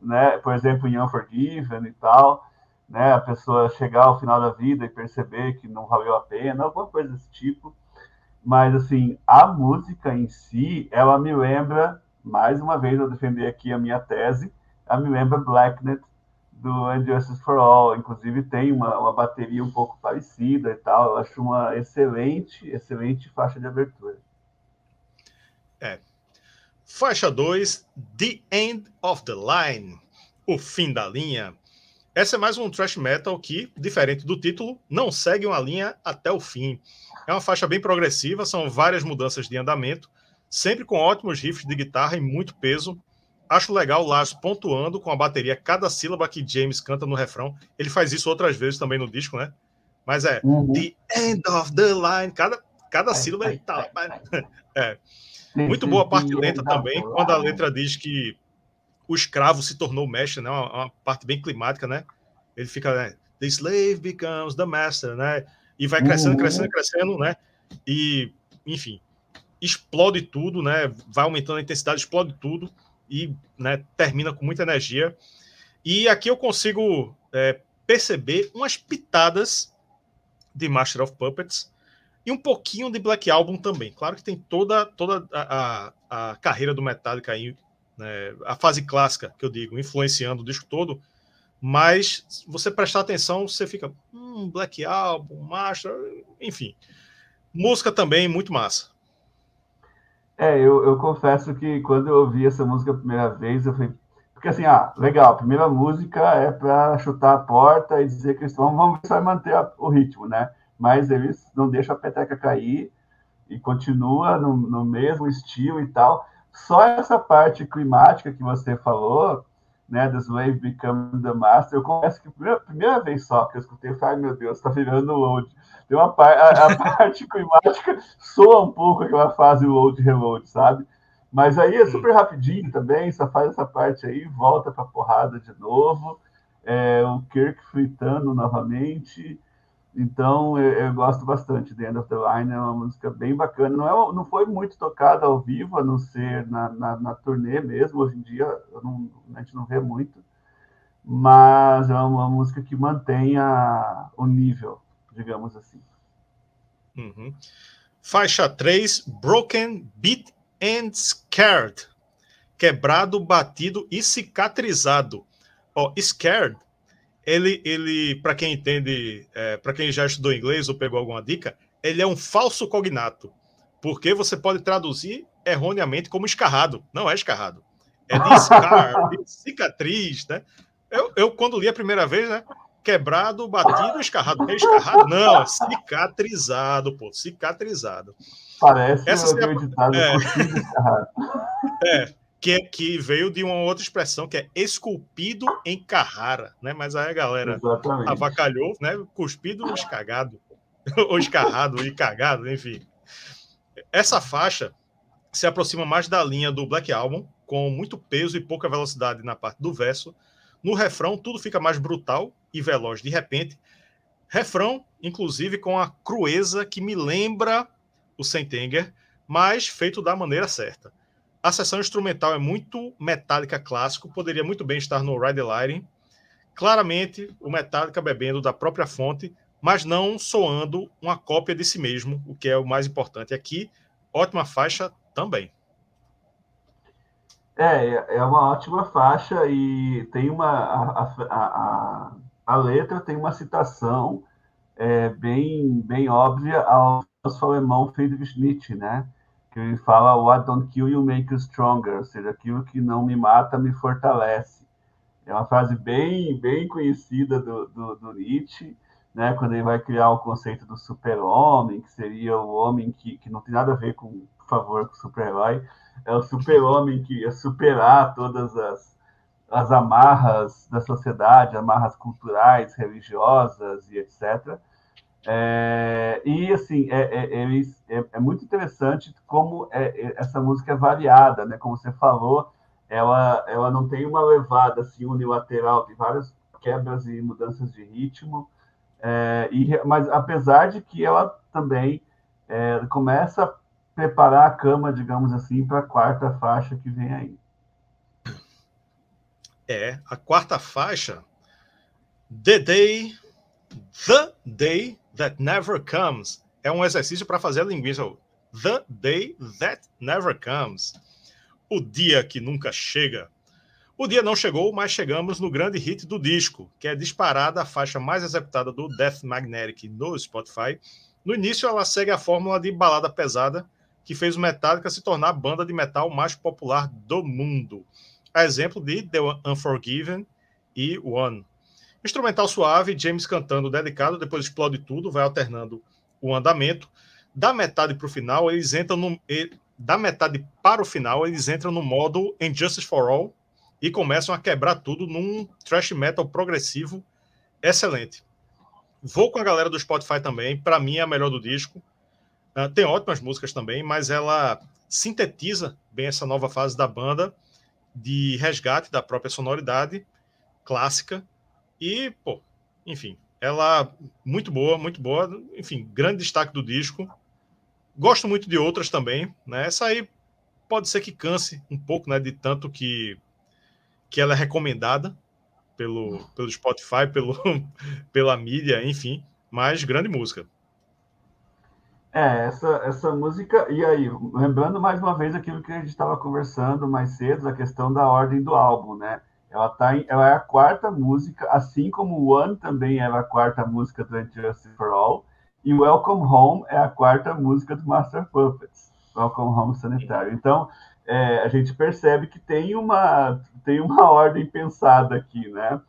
né? Por exemplo, em Unforgiven e tal, né? A pessoa chegar ao final da vida e perceber que não valeu a pena, alguma coisa desse tipo mas assim, a música em si, ela me lembra, mais uma vez eu defender aqui a minha tese, ela me lembra Blacknet do Injustice for All, inclusive tem uma, uma bateria um pouco parecida e tal, eu acho uma excelente, excelente faixa de abertura. É. Faixa 2, The End of the Line, o fim da linha. Essa é mais um thrash metal que, diferente do título, não segue uma linha até o fim. É uma faixa bem progressiva, são várias mudanças de andamento, sempre com ótimos riffs de guitarra e muito peso. Acho legal o Lars pontuando com a bateria cada sílaba que James canta no refrão. Ele faz isso outras vezes também no disco, né? Mas é uhum. The End of the Line, cada, cada sílaba ele tá. É. Muito boa a parte lenta também, quando a letra diz que o escravo se tornou mestre, né? Uma, uma parte bem climática, né? Ele fica, né? The slave becomes the master, né? E vai crescendo, uhum. crescendo, crescendo, né? E, enfim, explode tudo, né? Vai aumentando a intensidade, explode tudo e né, termina com muita energia. E aqui eu consigo é, perceber umas pitadas de Master of Puppets e um pouquinho de Black Album também. Claro que tem toda, toda a, a, a carreira do Metallica aí né, a fase clássica, que eu digo, influenciando o disco todo, mas se você prestar atenção, você fica, hum, Black Album, Master, enfim. Música também muito massa. É, eu, eu confesso que quando eu ouvi essa música a primeira vez, eu falei, porque assim, ah, legal, a primeira música é para chutar a porta e dizer que eles vamos vai manter a, o ritmo, né? Mas eles não deixam a peteca cair e continua no, no mesmo estilo e tal. Só essa parte climática que você falou, né, The Slave Become the Master. Eu confesso que a primeira, primeira vez só que eu escutei, eu falei, meu Deus, tá virando load. Tem uma par, a, a parte climática soa um pouco aquela fase load reload, sabe? Mas aí é super rapidinho também, só faz essa parte aí, volta pra porrada de novo. É, o Kirk fritando novamente. Então, eu, eu, gosto bastante de End of the Line, é uma música bem bacana. Não, é, não foi muito tocada ao vivo, a não ser na, na, na turnê mesmo. Hoje em dia, não, a gente não vê muito. Mas é uma música que mantém a, o nível, digamos assim. Uhum. Faixa 3, Broken, Beat and Scared. Quebrado, batido e cicatrizado. Oh, Scared ele, ele para quem entende, é, para quem já estudou inglês ou pegou alguma dica, ele é um falso cognato, porque você pode traduzir erroneamente como escarrado. Não é escarrado. É de scar, de cicatriz, né? Eu, eu, quando li a primeira vez, né? Quebrado, batido, escarrado. É escarrado? Não, é cicatrizado, pô, cicatrizado. Parece Essa é, ditado, é, é, que, que veio de uma outra expressão que é esculpido em Carrara, né? Mas aí a galera Exatamente. avacalhou, né? Cuspido ou escagado, ou escarrado e cagado, enfim. Essa faixa se aproxima mais da linha do Black Album, com muito peso e pouca velocidade na parte do verso. No refrão, tudo fica mais brutal e veloz de repente. Refrão, inclusive, com a crueza que me lembra o Sentenger, mas feito da maneira certa. A sessão instrumental é muito Metallica clássico, poderia muito bem estar no Ride the Lighting. Claramente, o Metallica bebendo da própria fonte, mas não soando uma cópia de si mesmo, o que é o mais importante aqui. Ótima faixa também. É, é uma ótima faixa e tem uma. A, a, a, a letra tem uma citação é, bem, bem óbvia ao alemão Friedrich Nietzsche, né? Que ele fala What don't kill you make you stronger, ou seja, aquilo que não me mata me fortalece. É uma frase bem, bem conhecida do, do, do Nietzsche, né, quando ele vai criar o conceito do super-homem, que seria o homem que, que não tem nada a ver com, por favor, com super-herói, é o super-homem que ia superar todas as, as amarras da sociedade, amarras culturais, religiosas e etc., é, e assim, é, é, é, é, muito interessante como é, é, essa música é variada, né? Como você falou, ela, ela não tem uma levada assim, unilateral, tem várias quebras e mudanças de ritmo, e, mas apesar de que ela também começa a preparar a cama, digamos assim, para a quarta faixa que vem aí. É, a quarta faixa, The Day, The Day That Never Comes é um exercício para fazer a linguiça. The Day That Never Comes. O dia que nunca chega. O dia não chegou, mas chegamos no grande hit do disco, que é disparada a faixa mais executada do Death Magnetic no Spotify. No início, ela segue a fórmula de balada pesada, que fez o Metallica se tornar a banda de metal mais popular do mundo. A exemplo de The Unforgiven e One. Instrumental suave, James cantando dedicado, depois explode tudo, vai alternando o andamento. Da metade para o final, eles entram no. Da metade para o final, eles entram no modo Injustice for All e começam a quebrar tudo num thrash metal progressivo excelente. Vou com a galera do Spotify também, para mim é a melhor do disco. Uh, tem ótimas músicas também, mas ela sintetiza bem essa nova fase da banda de resgate da própria sonoridade clássica e, pô, enfim, ela muito boa, muito boa. Enfim, grande destaque do disco. Gosto muito de outras também, né? Essa aí pode ser que canse um pouco, né? De tanto que, que ela é recomendada pelo, pelo Spotify, pelo, pela mídia, enfim. Mas grande música. É, essa, essa música. E aí, lembrando mais uma vez aquilo que a gente estava conversando mais cedo, a questão da ordem do álbum, né? Ela, tá em, ela é a quarta música, assim como One também era a quarta música do Justice for All, e Welcome Home é a quarta música do Master Puppets, Welcome Home Sanitário. Então, é, a gente percebe que tem uma, tem uma ordem pensada aqui, né?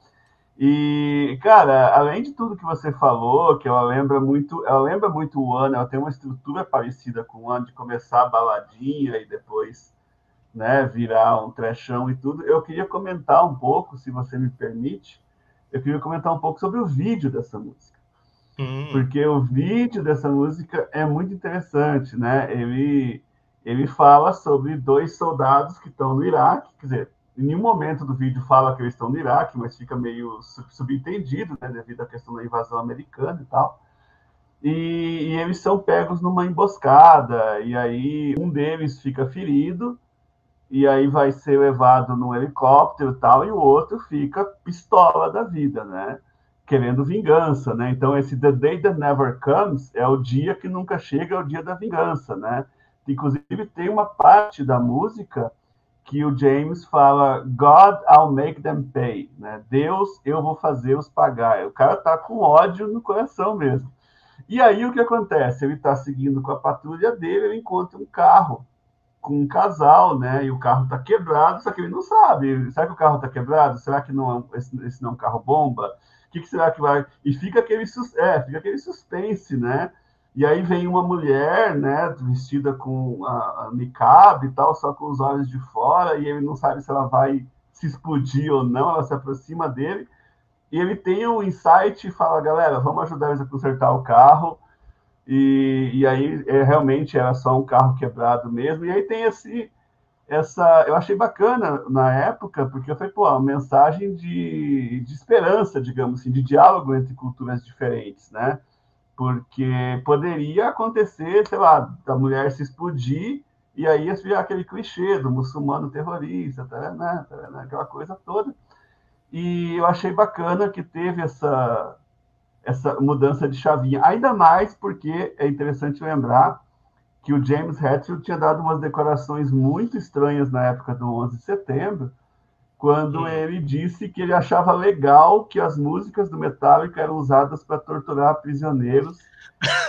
E, cara, além de tudo que você falou, que ela lembra muito, ela lembra muito o One, ela tem uma estrutura parecida com o One, de começar a baladinha e depois né, virar um trechão e tudo. Eu queria comentar um pouco, se você me permite, eu queria comentar um pouco sobre o vídeo dessa música. Hum. Porque o vídeo dessa música é muito interessante, né? Ele, ele fala sobre dois soldados que estão no Iraque, quer dizer, em nenhum momento do vídeo fala que eles estão no Iraque, mas fica meio subentendido, né, devido à questão da invasão americana e tal. E, e, eles são pegos numa emboscada, e aí um deles fica ferido, e aí vai ser levado num helicóptero e tal, e o outro fica pistola da vida, né? Querendo vingança, né? Então, esse The Day That Never Comes é o dia que nunca chega, é o dia da vingança, né? Inclusive, tem uma parte da música que o James fala God, I'll make them pay, né? Deus, eu vou fazer-os pagar. O cara tá com ódio no coração mesmo. E aí o que acontece? Ele tá seguindo com a patrulha dele, ele encontra um carro com um casal, né? E o carro está quebrado, só que ele não sabe. Será que o carro está quebrado? Será que não é, esse, esse não é um carro bomba? O que, que, será que vai? E fica aquele, é, fica aquele suspense, né? E aí vem uma mulher, né, vestida com a, a niqab e tal, só com os olhos de fora, e ele não sabe se ela vai se explodir ou não, ela se aproxima dele, e ele tem um insight e fala, galera, vamos ajudar eles a consertar o carro, e, e aí é, realmente era só um carro quebrado mesmo. E aí tem esse, essa. Eu achei bacana na época, porque foi pô, uma mensagem de, de esperança, digamos assim, de diálogo entre culturas diferentes, né? Porque poderia acontecer, sei lá, da mulher se explodir e aí ia aquele clichê do muçulmano terrorista, tá, né, tá, né, aquela coisa toda. E eu achei bacana que teve essa, essa mudança de chavinha. Ainda mais porque é interessante lembrar que o James Hetfield tinha dado umas decorações muito estranhas na época do 11 de setembro, quando hum. ele disse que ele achava legal que as músicas do Metallica eram usadas para torturar prisioneiros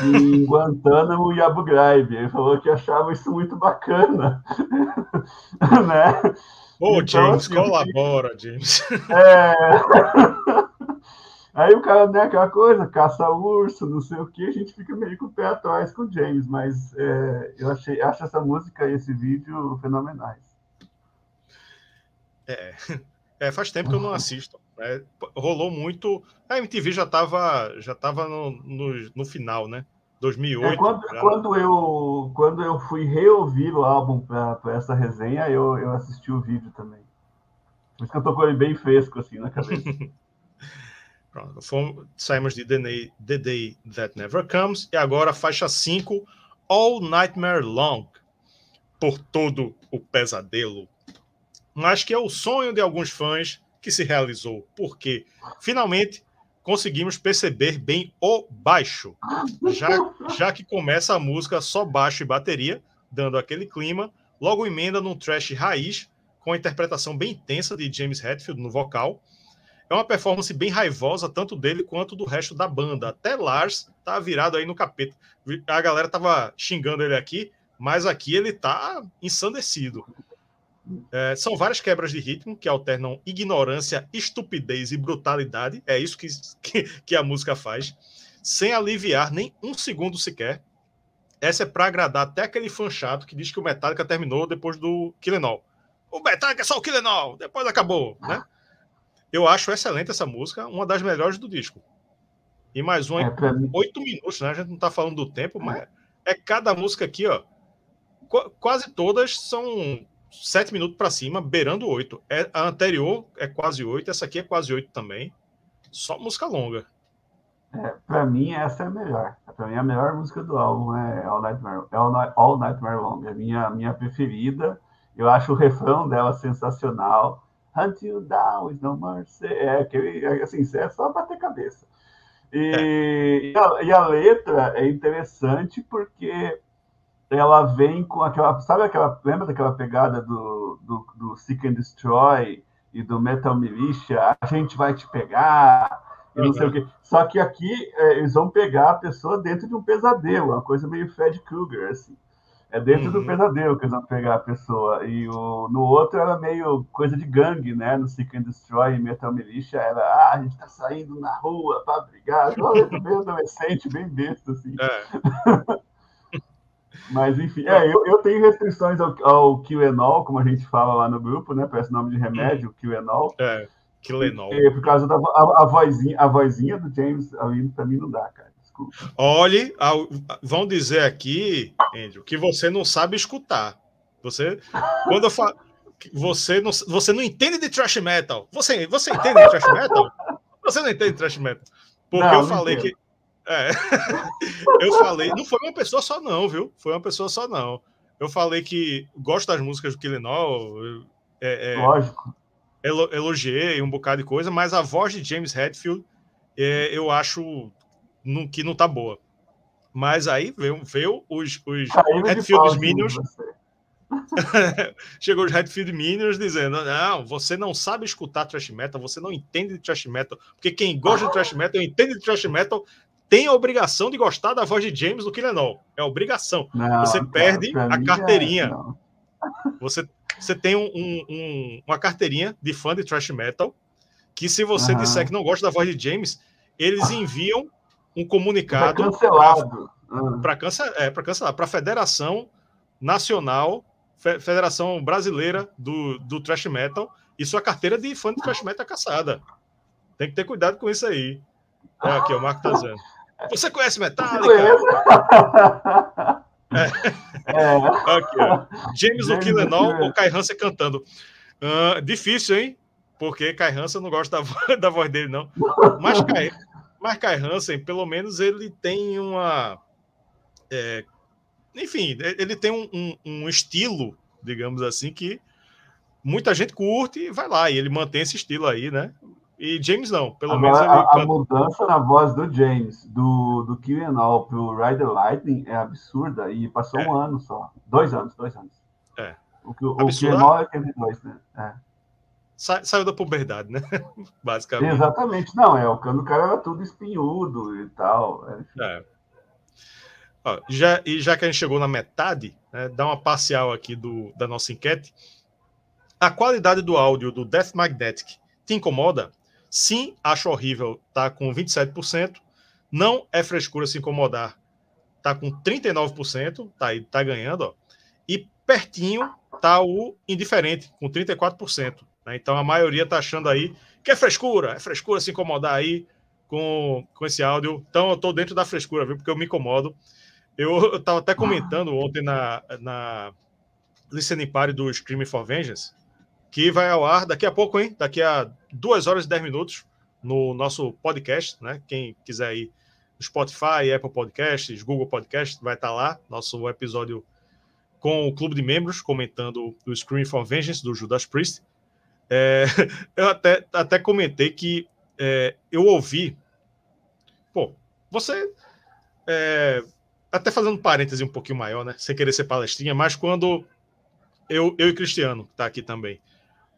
em Guantánamo e Abu Ghraib. Ele falou que achava isso muito bacana, né? Ô, então, James, assim, colabora, James. É... Aí o cara, né, aquela coisa, caça urso, não sei o que, a gente fica meio com o pé atrás com o James, mas é, eu achei, acho essa música e esse vídeo fenomenais. É, é faz tempo que eu não assisto. Né? Rolou muito. A MTV já estava já tava no, no, no, final, né? 2008. É, quando, já... quando, eu, quando eu fui reouvir o álbum para essa resenha, eu, eu assisti o vídeo também. Por isso que eu tô com ele bem fresco assim na cabeça. Pronto, fomos, saímos de The Day, The Day That Never Comes e agora faixa 5, All Nightmare Long, por todo o pesadelo. Mas que é o sonho de alguns fãs que se realizou, porque finalmente conseguimos perceber bem o baixo, já, já que começa a música só baixo e bateria, dando aquele clima, logo emenda num trash raiz, com a interpretação bem intensa de James Hetfield no vocal, é uma performance bem raivosa, tanto dele quanto do resto da banda. Até Lars tá virado aí no capeta. A galera tava xingando ele aqui, mas aqui ele tá ensandecido. É, são várias quebras de ritmo que alternam ignorância, estupidez e brutalidade. É isso que, que, que a música faz, sem aliviar nem um segundo sequer. Essa é para agradar até aquele fã chato que diz que o Metallica terminou depois do Killenol. O Metallica é só o Killenol, depois acabou, né? Eu acho excelente essa música, uma das melhores do disco. E mais uma, é, oito minutos, né? A gente não tá falando do tempo, mas é cada música aqui, ó. Qu quase todas são sete minutos para cima, beirando oito. É, a anterior é quase oito, essa aqui é quase oito também. Só música longa. É, para mim, essa é a melhor. Para mim, a melhor música do álbum é All Nightmare, All, All Nightmare Long. É a minha, minha preferida. Eu acho o refrão dela sensacional. Until Down is no mercy. É, aquele, assim, é só bater cabeça. E, é. e, a, e, a, letra é interessante porque ela vem com aquela. Sabe aquela. Lembra daquela pegada do, do, do Seek and Destroy e do Metal Militia? A gente vai te pegar. E não sei o quê. Só que aqui é, eles vão pegar a pessoa dentro de um pesadelo, uma coisa meio Fred Krueger, assim. É dentro uhum. do pesadelo que eles vão pegar a pessoa. E o, no outro era meio coisa de gangue, né? No Seek and Destroy e Metal Militia era, ah, a gente tá saindo na rua pra brigar. Uma bem adolescente, bem besta, assim. É. Mas, enfim, é, eu, eu tenho restrições ao, ao QAnol, como a gente fala lá no grupo, né? Parece nome de remédio, hum. QAnol. É. É, por causa da a, a, vozinha, a vozinha do James ali, pra mim não dá, cara. Olhe, vão dizer aqui, Andrew, que você não sabe escutar. Você, quando eu falo, você não, você não entende de thrash metal. Você, você entende de thrash metal? Você não entende de thrash metal. Porque não, eu falei que é. eu falei, não foi uma pessoa só, não, viu? Foi uma pessoa só, não. Eu falei que gosto das músicas do Killinol. É, é, Lógico. Elogiei um bocado de coisa, mas a voz de James Hetfield é, eu acho no, que não tá boa. Mas aí veio, veio os, os Hetfield Minions. Chegou os Redfield Minions dizendo: Não, você não sabe escutar thrash metal, você não entende de thrash metal, porque quem gosta de thrash metal, entende de thrash metal, tem a obrigação de gostar da voz de James do Killenol. É obrigação. Não, você perde a carteirinha. É, você, você tem um, um, uma carteirinha de fã de thrash metal que, se você uhum. disser que não gosta da voz de James, eles enviam um comunicado para cancelar, é, para cancelar, para a Federação Nacional, Federação Brasileira do, do Thrash Metal, e sua carteira de fã de Thrash Metal é caçada. Tem que ter cuidado com isso aí. É aqui, o Marco tá dizendo. Você conhece Metallica? É. É. Aqui, ó. James o Killenol ou Kai Hansen cantando. Uh, difícil, hein? Porque Kai Hansen não gosta da, da voz dele, não. Mas Kai, mas Kai Hansen, pelo menos, ele tem uma. É, enfim, ele tem um, um, um, estilo, digamos assim, que muita gente curte e vai lá. E ele mantém esse estilo aí, né? E James não, pelo Agora, menos. A, a, mudança na voz do James, do, do All pro Rider Lightning é absurda e passou é. um ano só. Dois anos, dois anos. É. O, o, o QAnon é aquele dois, né? É. Sa, saiu da puberdade, né? Basicamente. Exatamente, não, é. O cano cara era tudo espinhudo e tal. É. é. Ó, já, e já que a gente chegou na metade, né, dá uma parcial aqui do, da nossa enquete. A qualidade do áudio do Death Magnetic te incomoda? Sim, acho horrível, tá com 27%. Não é frescura se incomodar, tá com 39%, tá aí, tá ganhando, ó. E pertinho tá o indiferente, com 34%. Né? Então a maioria tá achando aí que é frescura, é frescura se incomodar aí com, com esse áudio. Então eu tô dentro da frescura, viu? Porque eu me incomodo. Eu, eu tava até comentando ontem na, na Listening Party do Screaming for Vengeance que vai ao ar daqui a pouco, hein? Daqui a duas horas e dez minutos no nosso podcast, né? Quem quiser no Spotify, Apple Podcasts, Google Podcasts, vai estar lá, nosso episódio com o clube de membros, comentando o Scream for Vengeance do Judas Priest. É, eu até, até comentei que é, eu ouvi. Pô, você. É, até fazendo um parêntese um pouquinho maior, né? Sem querer ser palestrinha, mas quando eu, eu e Cristiano, que está aqui também,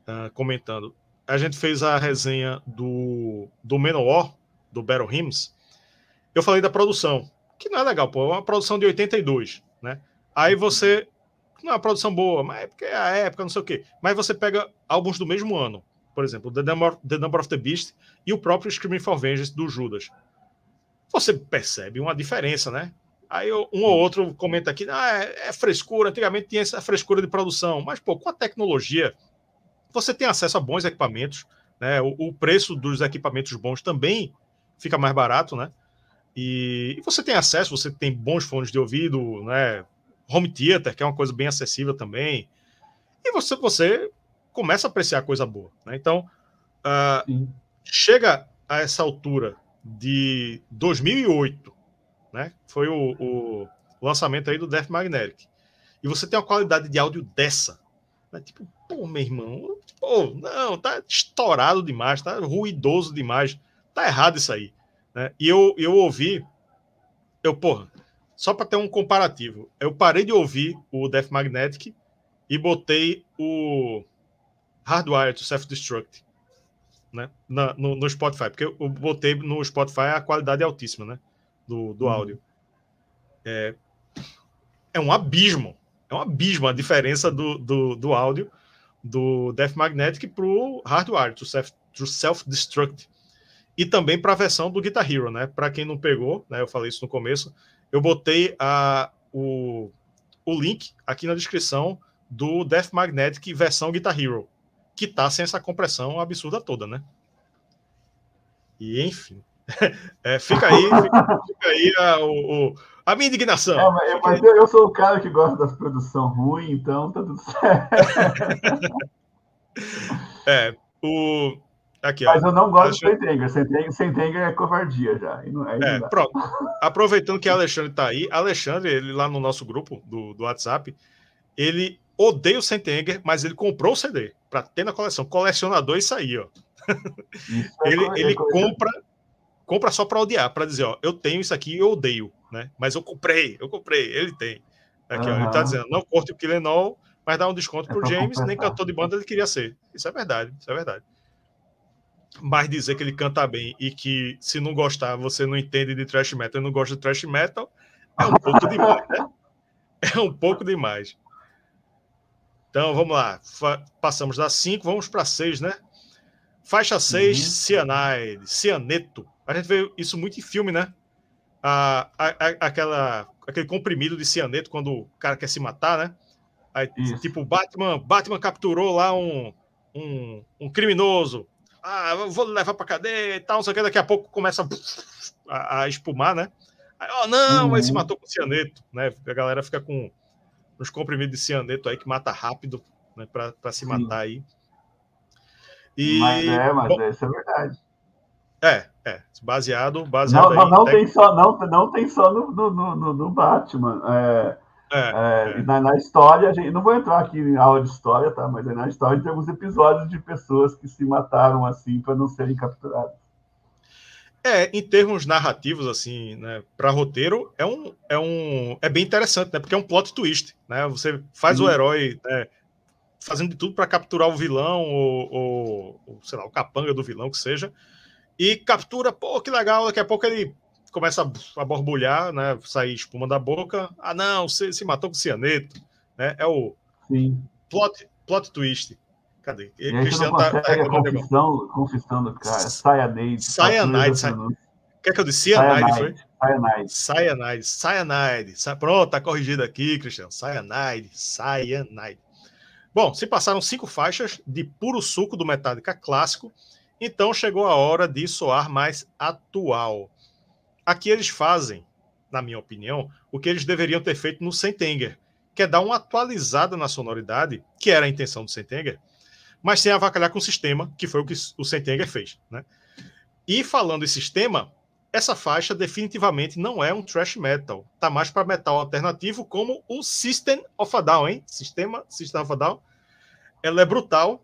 uh, comentando. A gente fez a resenha do, do Menor, do Battle Hymns. Eu falei da produção, que não é legal, pô. É uma produção de 82, né? Aí você. Não é uma produção boa, mas é porque é a época, não sei o quê. Mas você pega álbuns do mesmo ano. Por exemplo, The Number, the Number of the Beast e o próprio Screaming for Vengeance do Judas. Você percebe uma diferença, né? Aí um ou outro comenta aqui, ah, é, é, frescura, antigamente tinha essa frescura de produção, mas pô, com a tecnologia você tem acesso a bons equipamentos, né? O, o preço dos equipamentos bons também fica mais barato, né? E, e, você tem acesso, você tem bons fones de ouvido, né? Home theater, que é uma coisa bem acessível também. E você, você começa a apreciar coisa boa, né? Então, uh, chega a essa altura de 2008, né? Foi o, o lançamento aí do Death Magnetic. E você tem uma qualidade de áudio dessa, né? Tipo, pô, meu irmão, pô, não, tá estourado demais, tá ruidoso demais, tá errado isso aí. Né? E eu, eu ouvi, eu, porra, só para ter um comparativo, eu parei de ouvir o Death Magnetic e botei o Hardwire to Self-Destruct né? Na, no, no, Spotify, porque eu botei no Spotify a qualidade é altíssima, né? Do, do uhum. áudio. É, é um abismo é um abismo a diferença do, do, do áudio do Death Magnetic para o Hardware, to Self-Destruct. E também para a versão do Guitar Hero, né? Para quem não pegou, né? Eu falei isso no começo. Eu botei a, o o link aqui na descrição do Death Magnetic versão Guitar Hero, que tá sem essa compressão absurda toda, né? E enfim. É, fica aí, fica, fica aí a, o, a, minha indignação. Mas, mas eu, eu, sou o cara que gosta das produções ruins, então tá tudo certo. é, o. Aqui, mas ó, eu não gosto Alexandre... do Sentenger. Sentenger é covardia já. Não, é, é pronto. Aproveitando que Alexandre está aí, Alexandre, ele lá no nosso grupo do, do WhatsApp, ele odeia o Sentenger, mas ele comprou o CD para ter na coleção. Colecionador, isso aí, ó. Isso é ele, é ele compra compra só para odiar, para dizer, ó, eu tenho isso aqui, eu odeio, né? Mas eu comprei, eu comprei, ele tem. Aqui, uhum. ó, ele tá dizendo, não corte o Killenol, mas dá um desconto é pro James, nem cantor de banda ele queria ser. Isso é verdade, isso é verdade. Mas dizer que ele canta bem e que se não gostar, você não entende de thrash metal e não gosta de thrash metal, é um pouco demais, né? É um pouco demais. Então, vamos lá. Passamos da 5, vamos para 6, né? Faixa 6, uhum. Cyanide, Cianeto. A gente vê isso muito em filme, né? A, a, a, aquela, aquele comprimido de cianeto quando o cara quer se matar, né? Aí, tipo, Batman, Batman capturou lá um, um, um criminoso. Ah, vou levar pra cadeia e tal, só que daqui a pouco começa a, a espumar, né? Aí, oh, não, uhum. ele se matou com cianeto, né? A galera fica com uns comprimidos de cianeto aí que mata rápido, né? Pra, pra se matar aí. E, mas é, mas bom, isso é verdade. É, é. Baseado, baseado não, não, tem só, não, não tem só no, no, no, no Batman. É, é, é, é. Na, na, história, a gente, não vou entrar aqui em aula de história, tá? Mas na história tem alguns episódios de pessoas que se mataram assim para não serem capturadas. É, em termos narrativos, assim, né, para roteiro, é um, é um, é bem interessante, né? Porque é um plot twist, né? Você faz o herói né, fazendo de tudo para capturar o vilão ou, ou, ou, sei lá, o capanga do vilão que seja, e captura, pô, que legal, daqui a pouco ele começa a borbulhar, né, sair espuma da boca, ah não, você se matou com cianeto, né, é o Sim. Plot, plot twist. Cadê? E aí Cristiano tá, tá a confissão, confissão do cara, cyanide. Cyanide, Quer que eu disse? Cyanide, foi? Cyanide. Cyanide, cyanide. Pronto, tá corrigido aqui, Cristiano. Cyanide, cyanide. Bom, se passaram cinco faixas de puro suco do Metallica clássico, então chegou a hora de soar mais atual. Aqui eles fazem, na minha opinião, o que eles deveriam ter feito no Sentenger, que é dar uma atualizada na sonoridade, que era a intenção do Sentenger, mas sem avacalhar com o sistema, que foi o que o Sentenger fez. Né? E falando em sistema, essa faixa definitivamente não é um thrash metal. Tá mais para metal alternativo, como o System of a Down, hein? Sistema System of a Down. Ela é brutal,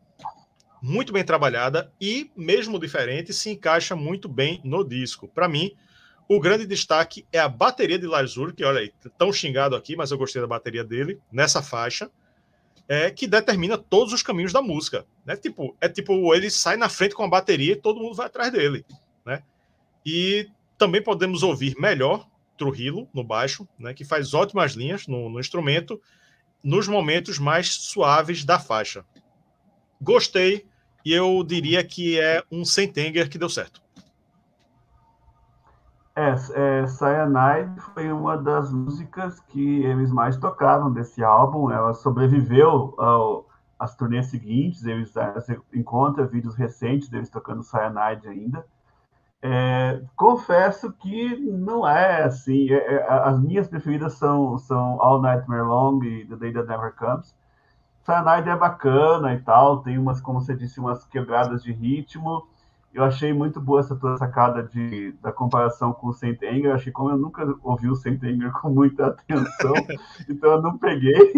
muito bem trabalhada e, mesmo diferente, se encaixa muito bem no disco. Para mim, o grande destaque é a bateria de Lazur, que olha aí, tão xingado aqui, mas eu gostei da bateria dele nessa faixa, é que determina todos os caminhos da música, né? Tipo, é tipo ele sai na frente com a bateria e todo mundo vai atrás dele, né? E também podemos ouvir melhor Trujillo no baixo, né? Que faz ótimas linhas no, no instrumento nos momentos mais suaves da faixa. Gostei e eu diria que é um Sentenger que deu certo. É, é, Cyanide foi uma das músicas que eles mais tocaram desse álbum. Ela sobreviveu ao, às turnês seguintes. Eles, você encontra vídeos recentes deles tocando Cyanide ainda. É, confesso que não é assim. É, é as minhas preferidas são, são All Nightmare Long e The Day That Never Comes. Cyanide é bacana e tal, tem umas, como você disse, umas quebradas de ritmo. Eu achei muito boa essa tua sacada de, da comparação com o Saint Anger. Eu achei como eu nunca ouvi o Saint Anger com muita atenção, então eu não peguei.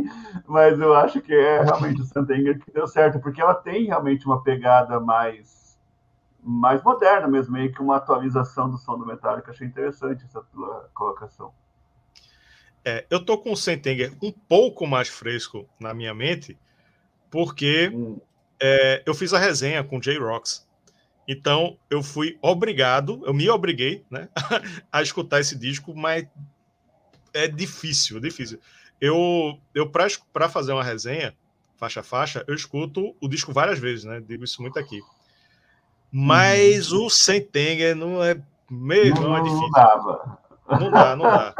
Mas eu acho que é realmente o Saint Anger que deu certo, porque ela tem realmente uma pegada mais, mais moderna mesmo, meio que uma atualização do som do Metallica. Achei interessante essa tua colocação. É, eu tô com o Sentenger um pouco mais fresco na minha mente, porque hum. é, eu fiz a resenha com o J-Rocks. Então, eu fui obrigado, eu me obriguei né, a escutar esse disco, mas é difícil, difícil. Eu, eu para fazer uma resenha, faixa a faixa, eu escuto o disco várias vezes, né? Digo isso muito aqui. Mas hum. o Sentenger não é mesmo, não, é difícil. Não dava. Não dá, não dá.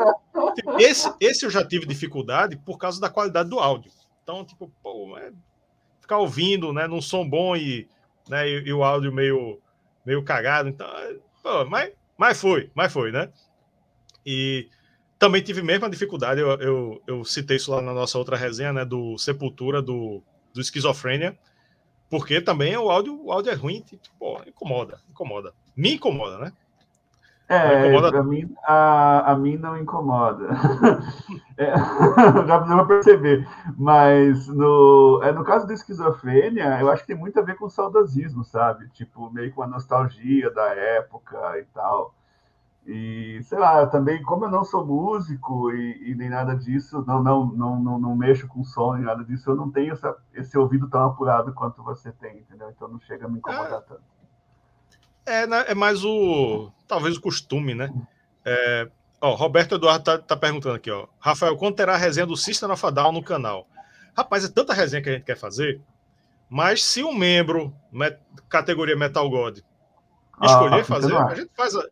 esse, esse eu já tive dificuldade por causa da qualidade do áudio. Então, tipo, pô, é ficar ouvindo, né, num som bom e, né, e, e, o áudio meio, meio cagado. Então, pô, mas, mas foi, mas foi, né? E também tive mesmo a dificuldade, eu, eu, eu, citei isso lá na nossa outra resenha, né, do Sepultura, do, do Esquizofrênia, porque também o áudio, o áudio é ruim, tipo, pô, incomoda, incomoda. Me incomoda, né? É, para mim, a, a mim não incomoda. é, já deu para perceber. Mas no, é, no caso da esquizofrênia, eu acho que tem muito a ver com o saudosismo, sabe? Tipo, meio com a nostalgia da época e tal. E, sei lá, também, como eu não sou músico e, e nem nada disso, não, não, não, não, não mexo com som nem nada disso, eu não tenho essa, esse ouvido tão apurado quanto você tem, entendeu? Então não chega a me incomodar é. tanto. É, né, é mais o. Talvez o costume, né? É, ó, Roberto Eduardo tá, tá, perguntando aqui, ó. Rafael, quando terá a resenha do System of Down no canal? Rapaz, é tanta resenha que a gente quer fazer, mas se um membro, met, categoria Metal God, ah, escolher ah, fazer, a gente faz. A...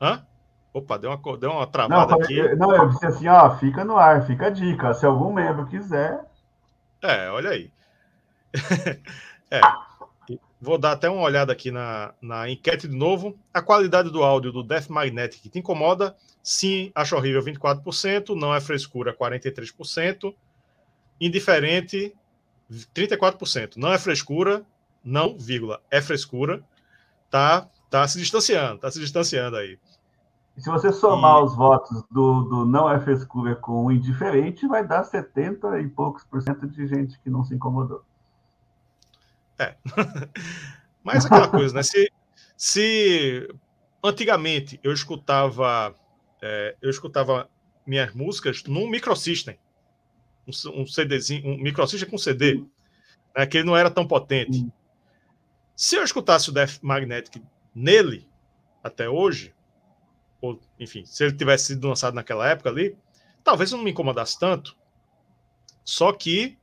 Hã? Opa, deu uma, deu uma travada não, aqui. Não, eu disse assim, ó, fica no ar, fica a dica. Se algum membro quiser. É, olha aí. é. Vou dar até uma olhada aqui na, na enquete de novo. A qualidade do áudio do Death Magnetic te incomoda? Sim, acho horrível 24%, não é frescura 43%, indiferente 34%. Não é frescura, não, vírgula, é frescura. Tá, tá se distanciando, tá se distanciando aí. E se você somar e... os votos do, do não é frescura com o indiferente, vai dar 70 e poucos por cento de gente que não se incomodou. É. Mas aquela coisa, né? Se, se antigamente eu escutava é, eu escutava minhas músicas num microsystem, um, um CDzinho, um microsystem com CD, né, que ele não era tão potente. Se eu escutasse o Death Magnetic nele até hoje, ou enfim, se ele tivesse sido lançado naquela época ali, talvez não me incomodasse tanto. Só que,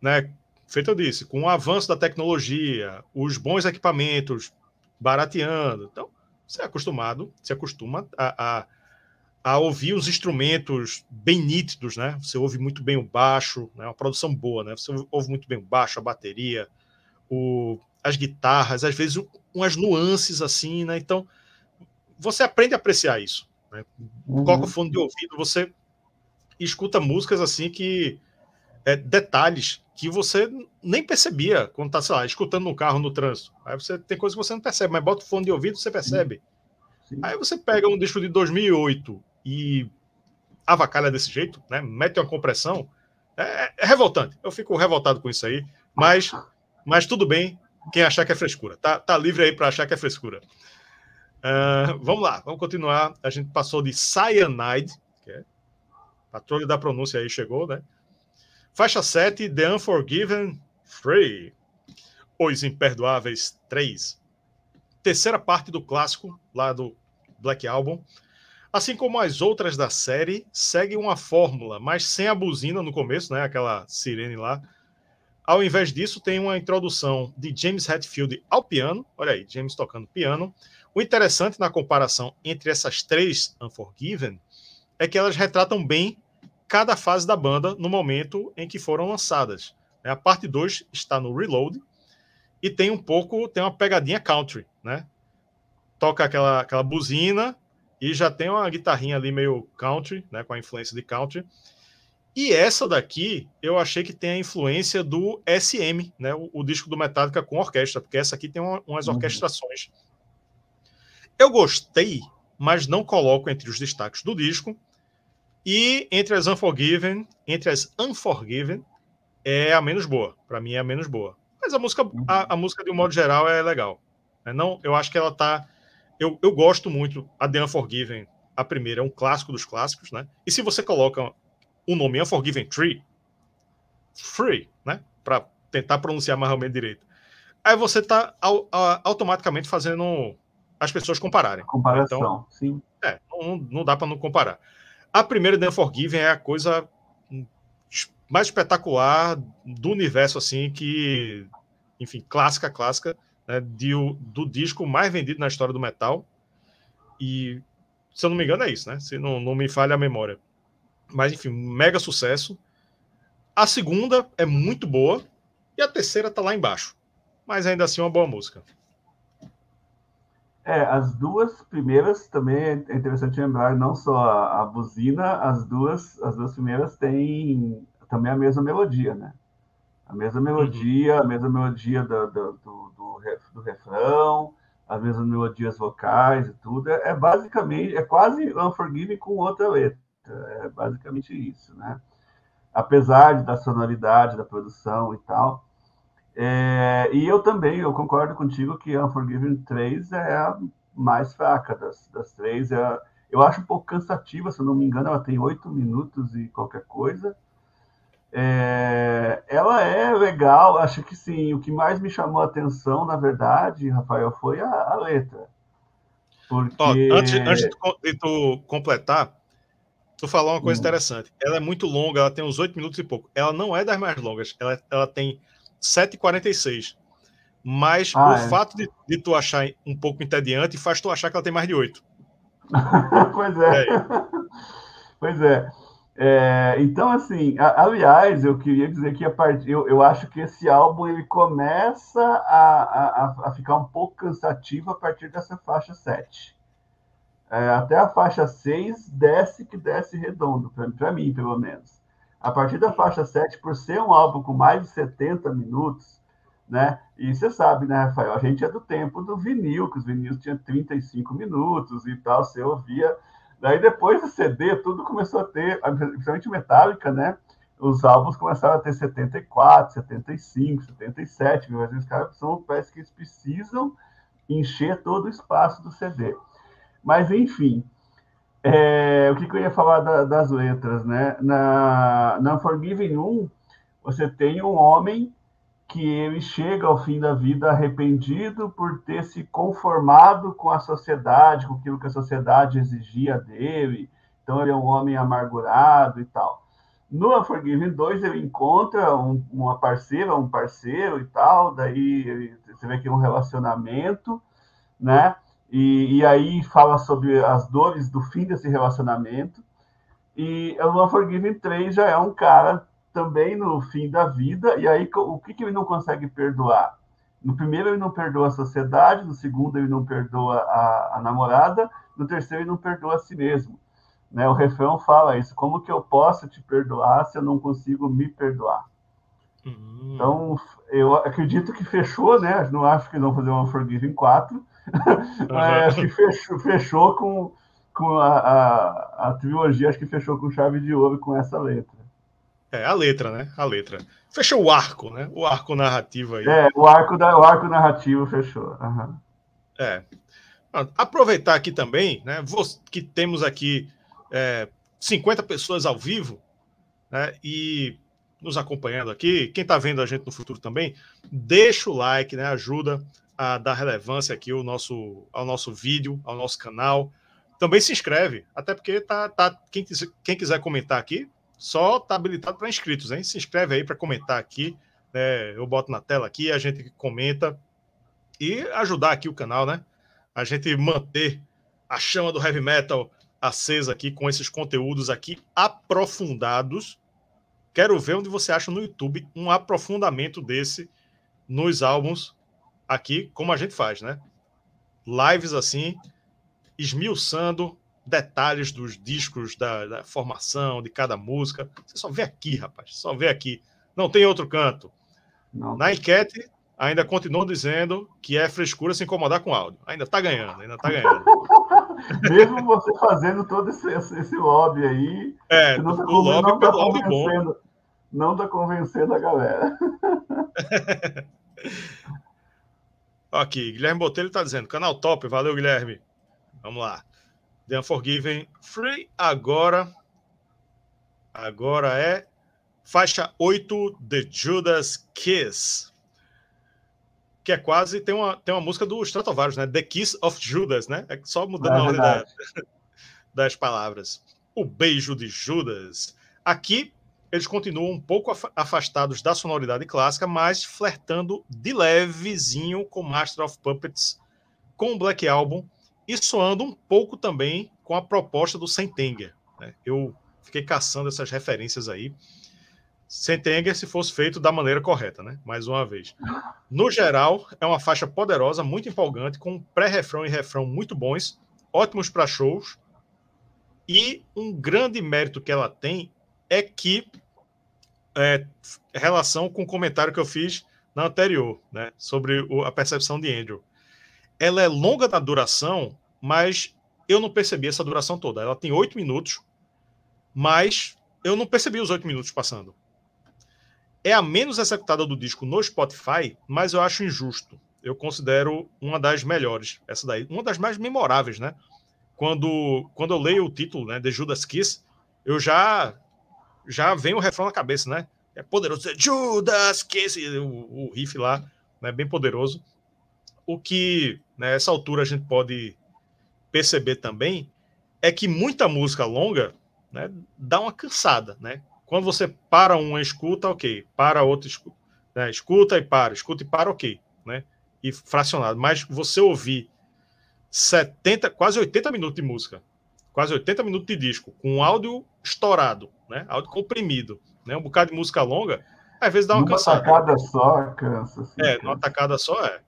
né, feito eu disse, com o avanço da tecnologia, os bons equipamentos barateando, então você é acostumado, se acostuma a, a, a, ouvir os instrumentos bem nítidos, né? Você ouve muito bem o baixo, né? Uma produção boa, né? Você ouve muito bem o baixo, a bateria, o, as guitarras, às vezes umas nuances assim, né? Então você aprende a apreciar isso. Né? Uhum. Coloca o fone de ouvido, você escuta músicas assim que é, detalhes que você nem percebia quando está, sei lá, escutando no carro, no trânsito. Aí você tem coisas que você não percebe, mas bota o fone de ouvido, você percebe. Sim. Aí você pega um disco de 2008 e avacalha desse jeito, né? Mete uma compressão. É, é, revoltante. Eu fico revoltado com isso aí, mas, mas tudo bem. Quem achar que é frescura, tá, tá livre aí para achar que é frescura. Uh, vamos lá, vamos continuar. A gente passou de Cyanide, que é patrulha da pronúncia aí chegou, né? Faixa 7, The Unforgiven 3. Os Imperdoáveis 3. Terceira parte do clássico, lá do Black Album. Assim como as outras da série, segue uma fórmula, mas sem a buzina no começo, né? Aquela sirene lá. Ao invés disso, tem uma introdução de James Hetfield ao piano. Olha aí, James tocando piano. O interessante na comparação entre essas três Unforgiven é que elas retratam bem cada fase da banda no momento em que foram lançadas. Né? A parte 2 está no Reload e tem um pouco, tem uma pegadinha country, né? Toca aquela, aquela buzina e já tem uma guitarrinha ali meio country, né? Com a influência de country. E essa daqui, eu achei que tem a influência do SM, né? O, o disco do Metallica com orquestra, porque essa aqui tem uma, umas uhum. orquestrações. Eu gostei, mas não coloco entre os destaques do disco. E entre as Unforgiven, entre as Unforgiven, é a menos boa. Para mim é a menos boa. Mas a música, a, a, música de um modo geral é legal. Né? Não, eu acho que ela tá. Eu, eu gosto muito. A The Unforgiven, a primeira, é um clássico dos clássicos, né? E se você coloca o nome Unforgiven Tree, Free, né? Para tentar pronunciar mais ou menos direito. Aí você tá automaticamente fazendo as pessoas compararem. Comparação, então, sim. É, não, não dá para não comparar. A primeira The Unforgiven é a coisa mais espetacular do universo, assim, que, enfim, clássica, clássica, né, de, do disco mais vendido na história do metal. E Se eu não me engano, é isso, né? Se não, não me falha a memória. Mas, enfim, mega sucesso. A segunda é muito boa. E a terceira tá lá embaixo. Mas ainda assim, uma boa música. É, as duas primeiras também é interessante lembrar, não só a, a, buzina, as duas, as duas primeiras têm também a mesma melodia, né? A mesma uhum. melodia, a mesma melodia do, do, do, do, do refrão, as mesmas melodias vocais e tudo. É, é basicamente, é quase Unforgiven com outra letra. É basicamente isso, né? Apesar da sonoridade, da produção e tal, é, e eu também, eu concordo contigo que a Unforgiven 3 é a mais fraca das, das três. É, eu acho um pouco cansativa, se eu não me engano, ela tem oito minutos e qualquer coisa. É, ela é legal, acho que sim. O que mais me chamou a atenção, na verdade, Rafael, foi a, a letra. Porque... Ó, antes, antes de tu completar, tu falar uma coisa hum. interessante. Ela é muito longa, ela tem uns oito minutos e pouco. Ela não é das mais longas, ela, ela tem 7,46. Mas ah, o é. fato de, de, tu achar um pouco entediante faz tu achar que ela tem mais de 8. pois é. é. pois é. é. Então, assim, a, aliás, eu queria dizer que a part... eu, eu acho que esse álbum ele começa a, a, a ficar um pouco cansativo a partir dessa faixa 7. É, até a faixa 6 desce que desce redondo, para mim, pelo menos. A partir da faixa 7, por ser um álbum com mais de 70 minutos, né? E você sabe, né, Rafael? A gente é do tempo do vinil, que os vinis tinham 35 minutos e tal, você ouvia. Daí depois do CD, tudo começou a ter, principalmente Metallica, né? Os álbuns começaram a ter 74, 75, 77, mas os caras são, parece que eles precisam encher todo o espaço do CD. Mas, enfim, é, o que, que, eu ia falar da, das letras, né? Na, na Forgiven 1, você tem um homem que ele chega ao fim da vida arrependido por ter se conformado com a sociedade, com aquilo que a sociedade exigia dele. Então, ele é um homem amargurado e tal. No Unforgiven 2, ele encontra um, uma parceira, um parceiro e tal, daí ele, você vê que é um relacionamento, né? E, e aí fala sobre as dores do fim desse relacionamento. E o Unforgiven 3 já é um cara também no fim da vida, e aí o que, que ele não consegue perdoar? No primeiro ele não perdoa a sociedade, no segundo ele não perdoa a, a namorada, no terceiro ele não perdoa a si mesmo. Né? O refrão fala isso, como que eu posso te perdoar se eu não consigo me perdoar? Uhum. Então, eu acredito que fechou, né? Não acho que vão fazer um Unforgiven 4, Acho que fechou, fechou com, com a, a, a, trilogia, acho que fechou com chave de ouro com essa letra. É, a letra, né? A letra. Fechou o arco, né? O arco narrativo aí. É, o arco, da, o arco narrativo fechou. Uhum. É. Aproveitar aqui também, né? Que temos aqui é, 50 pessoas ao vivo, né? E nos acompanhando aqui, quem está vendo a gente no futuro também, deixa o like, né? Ajuda a dar relevância aqui ao nosso, ao nosso vídeo, ao nosso canal. Também se inscreve, até porque tá, tá quem, quem quiser comentar aqui, só tá habilitado para inscritos, hein? Se inscreve aí para comentar aqui, né? Eu boto na tela aqui, a gente comenta e ajudar aqui o canal, né? A gente manter a chama do heavy metal acesa aqui com esses conteúdos aqui aprofundados. Quero ver onde você acha no YouTube um aprofundamento desse nos álbuns aqui, como a gente faz, né? Lives assim, esmiuçando detalhes dos discos, da, da, formação, de cada música. Você só vê aqui, rapaz, só vê aqui. Não tem outro canto. Não. Na enquete, ainda continuam dizendo que é frescura se incomodar com áudio. Ainda tá ganhando, ainda tá ganhando. Mesmo você fazendo todo esse, esse lobby aí. É, não tá, o lobby não tá pelo lobby bom. Não tá convencendo a galera. Aqui, Guilherme Botelho está dizendo, canal top, valeu, Guilherme. Vamos lá. The Unforgiven Free agora. Agora é faixa 8 The Judas Kiss. Que é quase. Tem uma, tem uma música do Stratovarius, né? The Kiss of Judas, né? É só mudando é a ordem da, das palavras. O beijo de Judas. Aqui eles continuam um pouco afastados da sonoridade clássica, mas flertando de levezinho com Master of Puppets, com o Black Album e soando um pouco também com a proposta do Sentenger. Né? Eu fiquei caçando essas referências aí. Sentenger se fosse feito da maneira correta, né? Mais uma vez. No geral, é uma faixa poderosa, muito empolgante, com pré-refrão e refrão muito bons, ótimos para shows. E um grande mérito que ela tem é que é, relação com o comentário que eu fiz na anterior, né, sobre o, a percepção de Andrew. Ela é longa na duração, mas eu não percebi essa duração toda. Ela tem oito minutos, mas eu não percebi os oito minutos passando. É a menos executada do disco no Spotify, mas eu acho injusto. Eu considero uma das melhores, essa daí, uma das mais memoráveis, né? Quando, quando eu leio o título, né, de Judas Kiss, eu já já vem o refrão na cabeça, né? É poderoso. Judas Kiss, o, o riff lá, né, bem poderoso. O que, nessa né, altura, a gente pode perceber também é que muita música longa né, dá uma cansada, né? Quando você para uma escuta, ok. Para outra escuta. Né? Escuta e para, escuta e para, ok. Né? E fracionado. Mas você ouvir 70, quase 80 minutos de música, quase 80 minutos de disco, com áudio estourado, né? Áudio comprimido, né? Um bocado de música longa, às vezes dá uma numa cansada. Numa tacada só, cansa. Assim, é, numa tacada só é.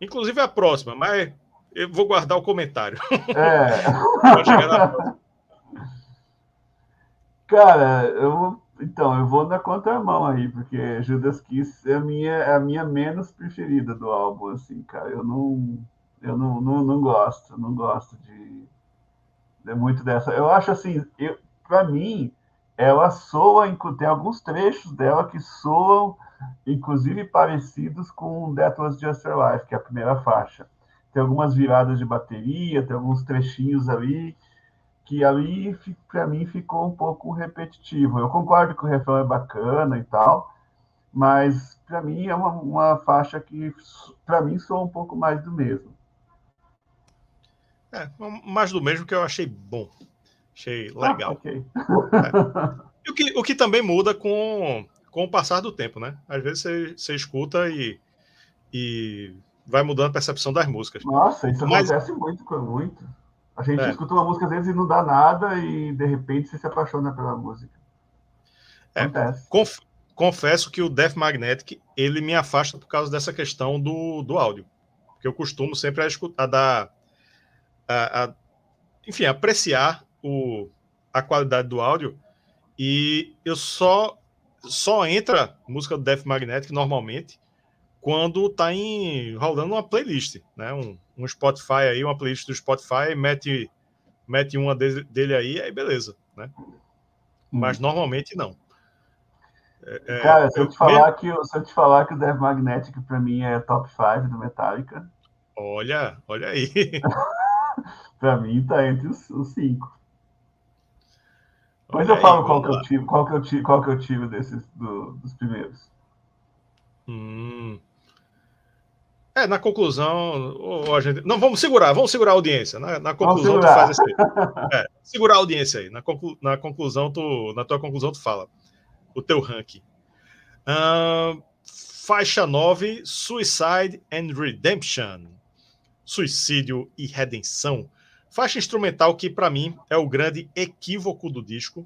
Inclusive a próxima, mas eu vou guardar o comentário. É. Cara, eu então eu vou na contramão aí, porque Judas Kiss é a minha é a minha menos preferida do álbum, assim, cara. Eu não eu não, não, não gosto, não gosto de, de muito dessa. Eu acho assim, eu para mim ela soa, tem alguns trechos dela que soam inclusive parecidos com That Was Just Your Life, que é a primeira faixa. Tem algumas viradas de bateria, tem alguns trechinhos ali que ali para mim ficou um pouco repetitivo. Eu concordo que o refrão é bacana e tal, mas para mim é uma, uma faixa que para mim soa um pouco mais do mesmo. É, mais do mesmo que eu achei bom. Achei ah, legal. Ah, okay. é. o, que, o que também muda com, com o passar do tempo, né? Às vezes você, você escuta e, e vai mudando a percepção das músicas. Nossa, isso Mas... acontece muito, muito. A gente é. escuta uma música às vezes e não dá nada e de repente você se apaixona pela música. É, conf, confesso que o Death Magnetic ele me afasta por causa dessa questão do, do áudio. Porque eu costumo sempre a, escutar, a dar. A, a, enfim, apreciar o, a qualidade do áudio. E eu só só entra música do Death Magnetic normalmente quando tá em rolando uma playlist, né? Um, um Spotify aí, uma playlist do Spotify, mete, mete uma dele, dele aí, aí beleza, né? Mas hum. normalmente não. É, é Cara, se eu, te falar que, se eu te falar que o Death Magnetic para mim é top 5 do Metallica. Olha, olha aí. para mim tá entre os, os cinco. Depois eu falo qual que eu tive, qual que eu tive, qual que eu tive desses do, dos primeiros. Hum. É, na conclusão, oh, a gente... não vamos segurar, vamos segurar a audiência. Na, na conclusão, tu faz esse. É, segurar a audiência aí. Na, conclu... na conclusão, tu, na tua conclusão, tu fala o teu ranking. Uh, faixa 9, Suicide and Redemption. Suicídio e redenção. Faixa instrumental que, para mim, é o grande equívoco do disco.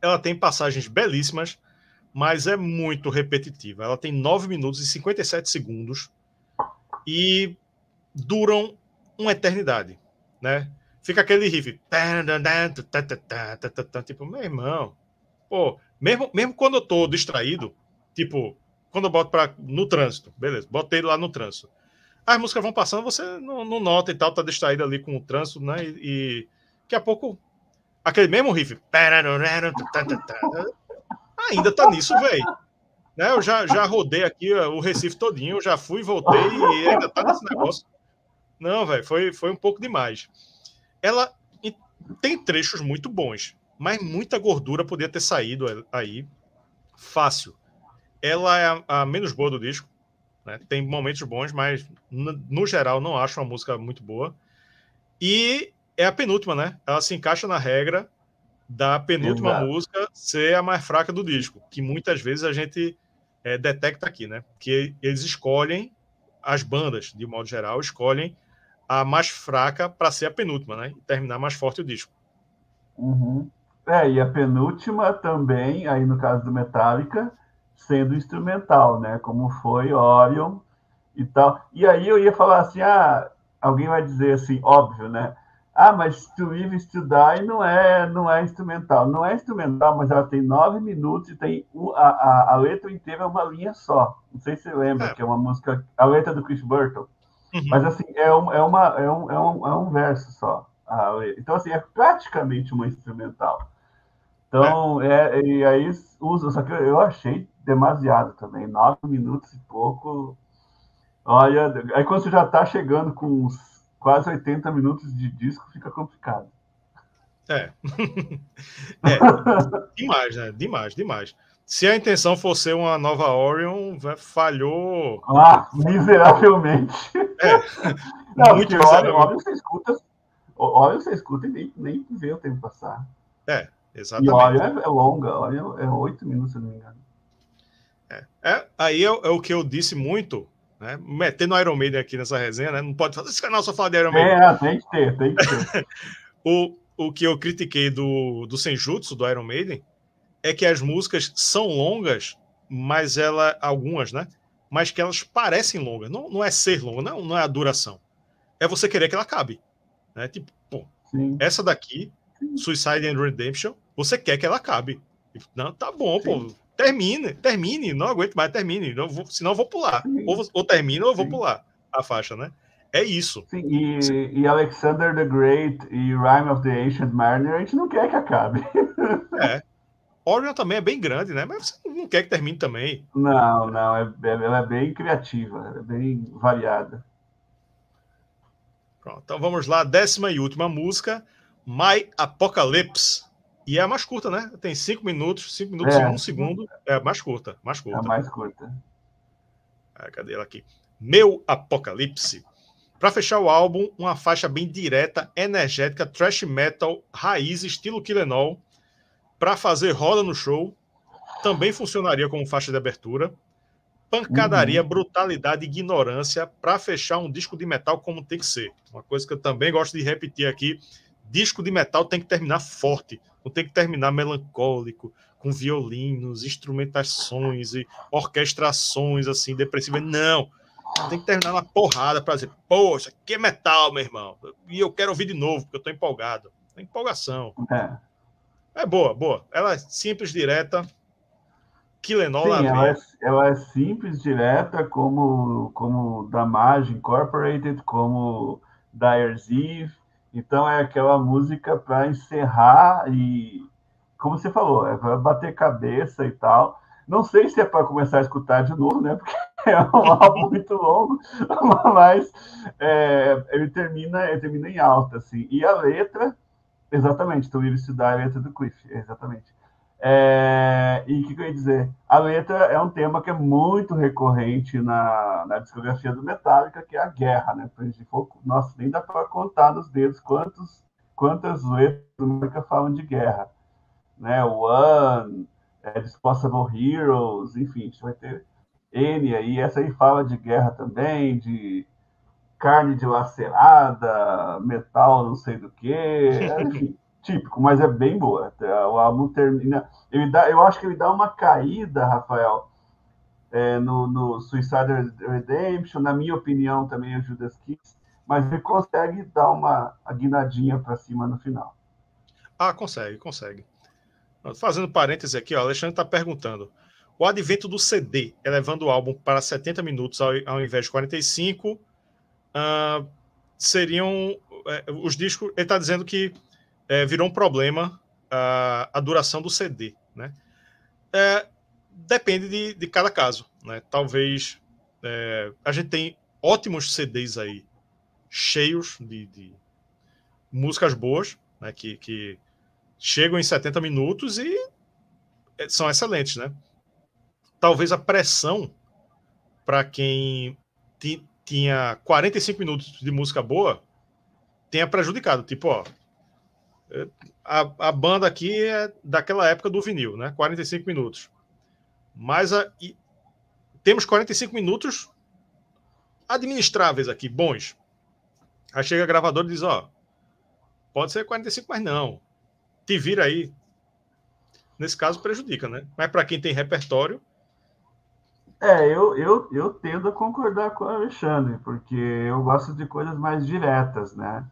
Ela tem passagens belíssimas, mas é muito repetitiva. Ela tem 9 minutos e 57 segundos e duram uma eternidade, né? Fica aquele riff, tipo, meu irmão, pô, mesmo, mesmo quando eu tô distraído, tipo, quando eu boto para no trânsito, beleza, botei lá no trânsito. As músicas vão passando, você não, não nota e tal, tá distraído ali com o trânsito, né? E, e daqui a pouco aquele mesmo riff, ainda tá nisso, velho. Né? Eu já, já rodei aqui o Recife todinho, já fui, voltei e ainda tá nesse negócio. Não, velho, foi, foi um pouco demais. Ela tem trechos muito bons, mas muita gordura podia ter saído aí. Fácil. Ela é a, a menos boa do disco. Né? Tem momentos bons, mas no, geral não acho uma música muito boa. E é a penúltima, né? Ela se encaixa na regra da penúltima Exato. música ser a mais fraca do disco, que muitas vezes a gente é, detecta aqui, né? Que eles escolhem, as bandas, de modo geral, escolhem a mais fraca para ser a penúltima, né? E terminar mais forte o disco. Uhum. É, e a penúltima também, aí no caso do Metallica, sendo instrumental, né? Como foi Orion e tal. E aí eu ia falar assim, ah, alguém vai dizer assim, óbvio, né? Ah, mas To Live Die não é, não é instrumental. Não é instrumental, mas ela tem nove minutos e tem a, a, a letra inteira é uma linha só. Não sei se você lembra, é. que é uma música, a letra do Chris Burton. Uhum. Mas assim, é, um, é, uma, é, um, é, um, é um verso só. Então, assim, é praticamente uma instrumental. Então, é. é e aí usa, só que eu achei demasiado também, nove minutos e pouco. Olha, aí quando você já está chegando com uns quase 80 minutos de disco, fica complicado. É. é. demais, né? Demais, demais. Se a intenção fosse uma nova Orion, falhou. Ah, miseravelmente. É. Não, muito miseravelmente. Orion você escuta, Orion você escuta e nem, nem vê o tempo passar. É, exatamente. E Orion é, é longa, Orion é oito minutos, se não me engano. É, é aí é, é, o que eu disse muito, né? Metendo Iron Maiden aqui nessa resenha, né? Não pode fazer esse canal só falar de Iron Maiden. É, tem que ter, tem que ter. o, o que eu critiquei do, do Senjutsu, do Iron Maiden, é que as músicas são longas, mas ela, algumas, né? Mas que elas parecem longas. Não, não é ser longa, não, não é a duração. É você querer que ela acabe. Né? Tipo, pô, Sim. essa daqui, Suicide and Redemption, você quer que ela acabe. Não, tá bom, Sim. pô. Termine, termine, não aguento mais, termine. Não vou, senão eu vou pular. Ou, ou termina ou eu vou Sim. pular a faixa, né? É isso. Sim, e, e, Alexander the Great e Rhyme of the Ancient Mariner, a gente não quer que acabe. É. Orion também é bem grande, né? Mas você não quer que termine também. Não, não, é, é ela é bem criativa, é bem variada. Pronto, então vamos lá, décima e última música, My Apocalypse. E é a mais curta, né? Tem cinco minutos, cinco minutos é. e um segundo. É a mais curta, mais curta. É a mais curta. Ah, cadê ela aqui? Meu Apocalipse. Para fechar o álbum, uma faixa bem direta, energética, thrash metal, raiz, estilo Killenol, para fazer roda no show, também funcionaria como faixa de abertura. Pancadaria, uhum. brutalidade e ignorância para fechar um disco de metal como tem que ser. Uma coisa que eu também gosto de repetir aqui: disco de metal tem que terminar forte, não tem que terminar melancólico, com violinos, instrumentações e orquestrações assim depressivas. Não. Tem que terminar na porrada para dizer, poxa, que metal, meu irmão. E eu quero ouvir de novo, porque eu estou empolgado. É empolgação. É. É boa, boa. Ela é simples, direta. Killenol Sim, ela é, ela é, simples, direta, como, como Damage Incorporated, como Dyer's Eve. Então é aquela música para encerrar e, como você falou, é para bater cabeça e tal. Não sei se é para começar a escutar de novo, né? Porque é um álbum muito longo, mas é, ele termina, ele termina em alta, assim. E a letra Exatamente, To Live Estudar a letra do Cliff, exatamente. É, e o que, que, eu ia dizer? A letra é um tema que é muito recorrente na, na discografia do Metallica, que é a guerra, né? Gente for, nossa, nem dá para contar nos dedos quantos, quantas letras do Metallica falam de guerra. Né? One, é, Disposable Heroes, enfim, a gente vai ter N aí. Essa aí fala de guerra também, de carne dilacerada, metal não sei do que, enfim, típico, mas é bem boa. O álbum termina. Ele dá, eu acho que ele dá uma caída, Rafael, é, no, no Suicide Redemption, na minha opinião, também o Judas Kiss, mas ele consegue dar uma guinadinha para cima no final. Ah, consegue, consegue. Fazendo parênteses aqui, ó, Alexandre está perguntando. O advento do CD, elevando o álbum para 70 minutos ao, ao invés de 45, uh, seriam uh, os discos. Ele está dizendo que uh, virou um problema a duração do CD, né? É, depende de, de cada caso, né? Talvez é, a gente tem ótimos CDs aí, cheios de, de músicas boas, né? Que, que chegam em 70 minutos e são excelentes, né? Talvez a pressão para quem tinha 45 minutos de música boa, tenha prejudicado. Tipo, ó, a, a banda aqui é daquela época do vinil, né? 45 minutos. Mas a, e, temos 45 minutos administráveis aqui, bons. Aí chega a gravadora e diz, ó, pode ser 45, mas não. Te vira aí. Nesse caso prejudica, né? Mas para quem tem repertório, é, eu, eu, eu tendo a concordar com o Alexandre, porque eu gosto de coisas mais diretas, né?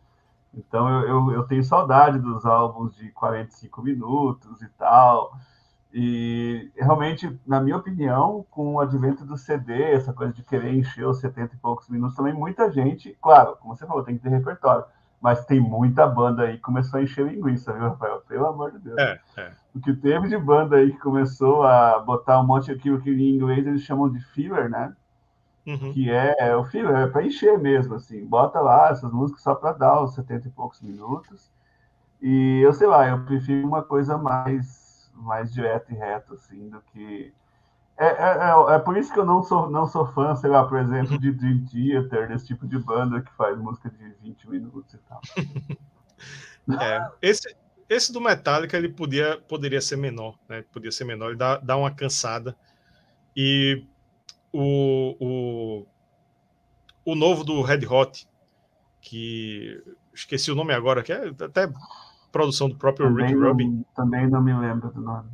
Então eu, eu, eu, tenho saudade dos álbuns de 45 minutos e tal. E realmente, na minha opinião, com o advento do CD, essa coisa de querer encher os 70 e poucos minutos, também muita gente, claro, como você falou, tem que ter repertório. Mas tem muita banda aí que começou a encher linguiça, viu, Rafael? Pelo amor de Deus. É, é. O que teve de banda aí que começou a botar um monte aquilo que em inglês eles chamam de filler, né? Uhum. Que é, é o filler, é para encher mesmo, assim. Bota lá essas músicas só para dar os 70 e poucos minutos. E eu sei lá, eu prefiro uma coisa mais, mais direta e reta, assim, do que é, é, é, é, por isso que eu não sou, não sou fã, sei lá, por exemplo, de Dream Theater, desse tipo de banda que faz música de 20 minutos e tal. é, esse, esse do Metallica ele podia, poderia ser menor, né? Podia ser menor, ele dá, dá uma cansada. E o, o, o novo do Red Hot, que esqueci o nome agora, que é até produção do próprio também Rick Rubin. Também não me lembro do nome.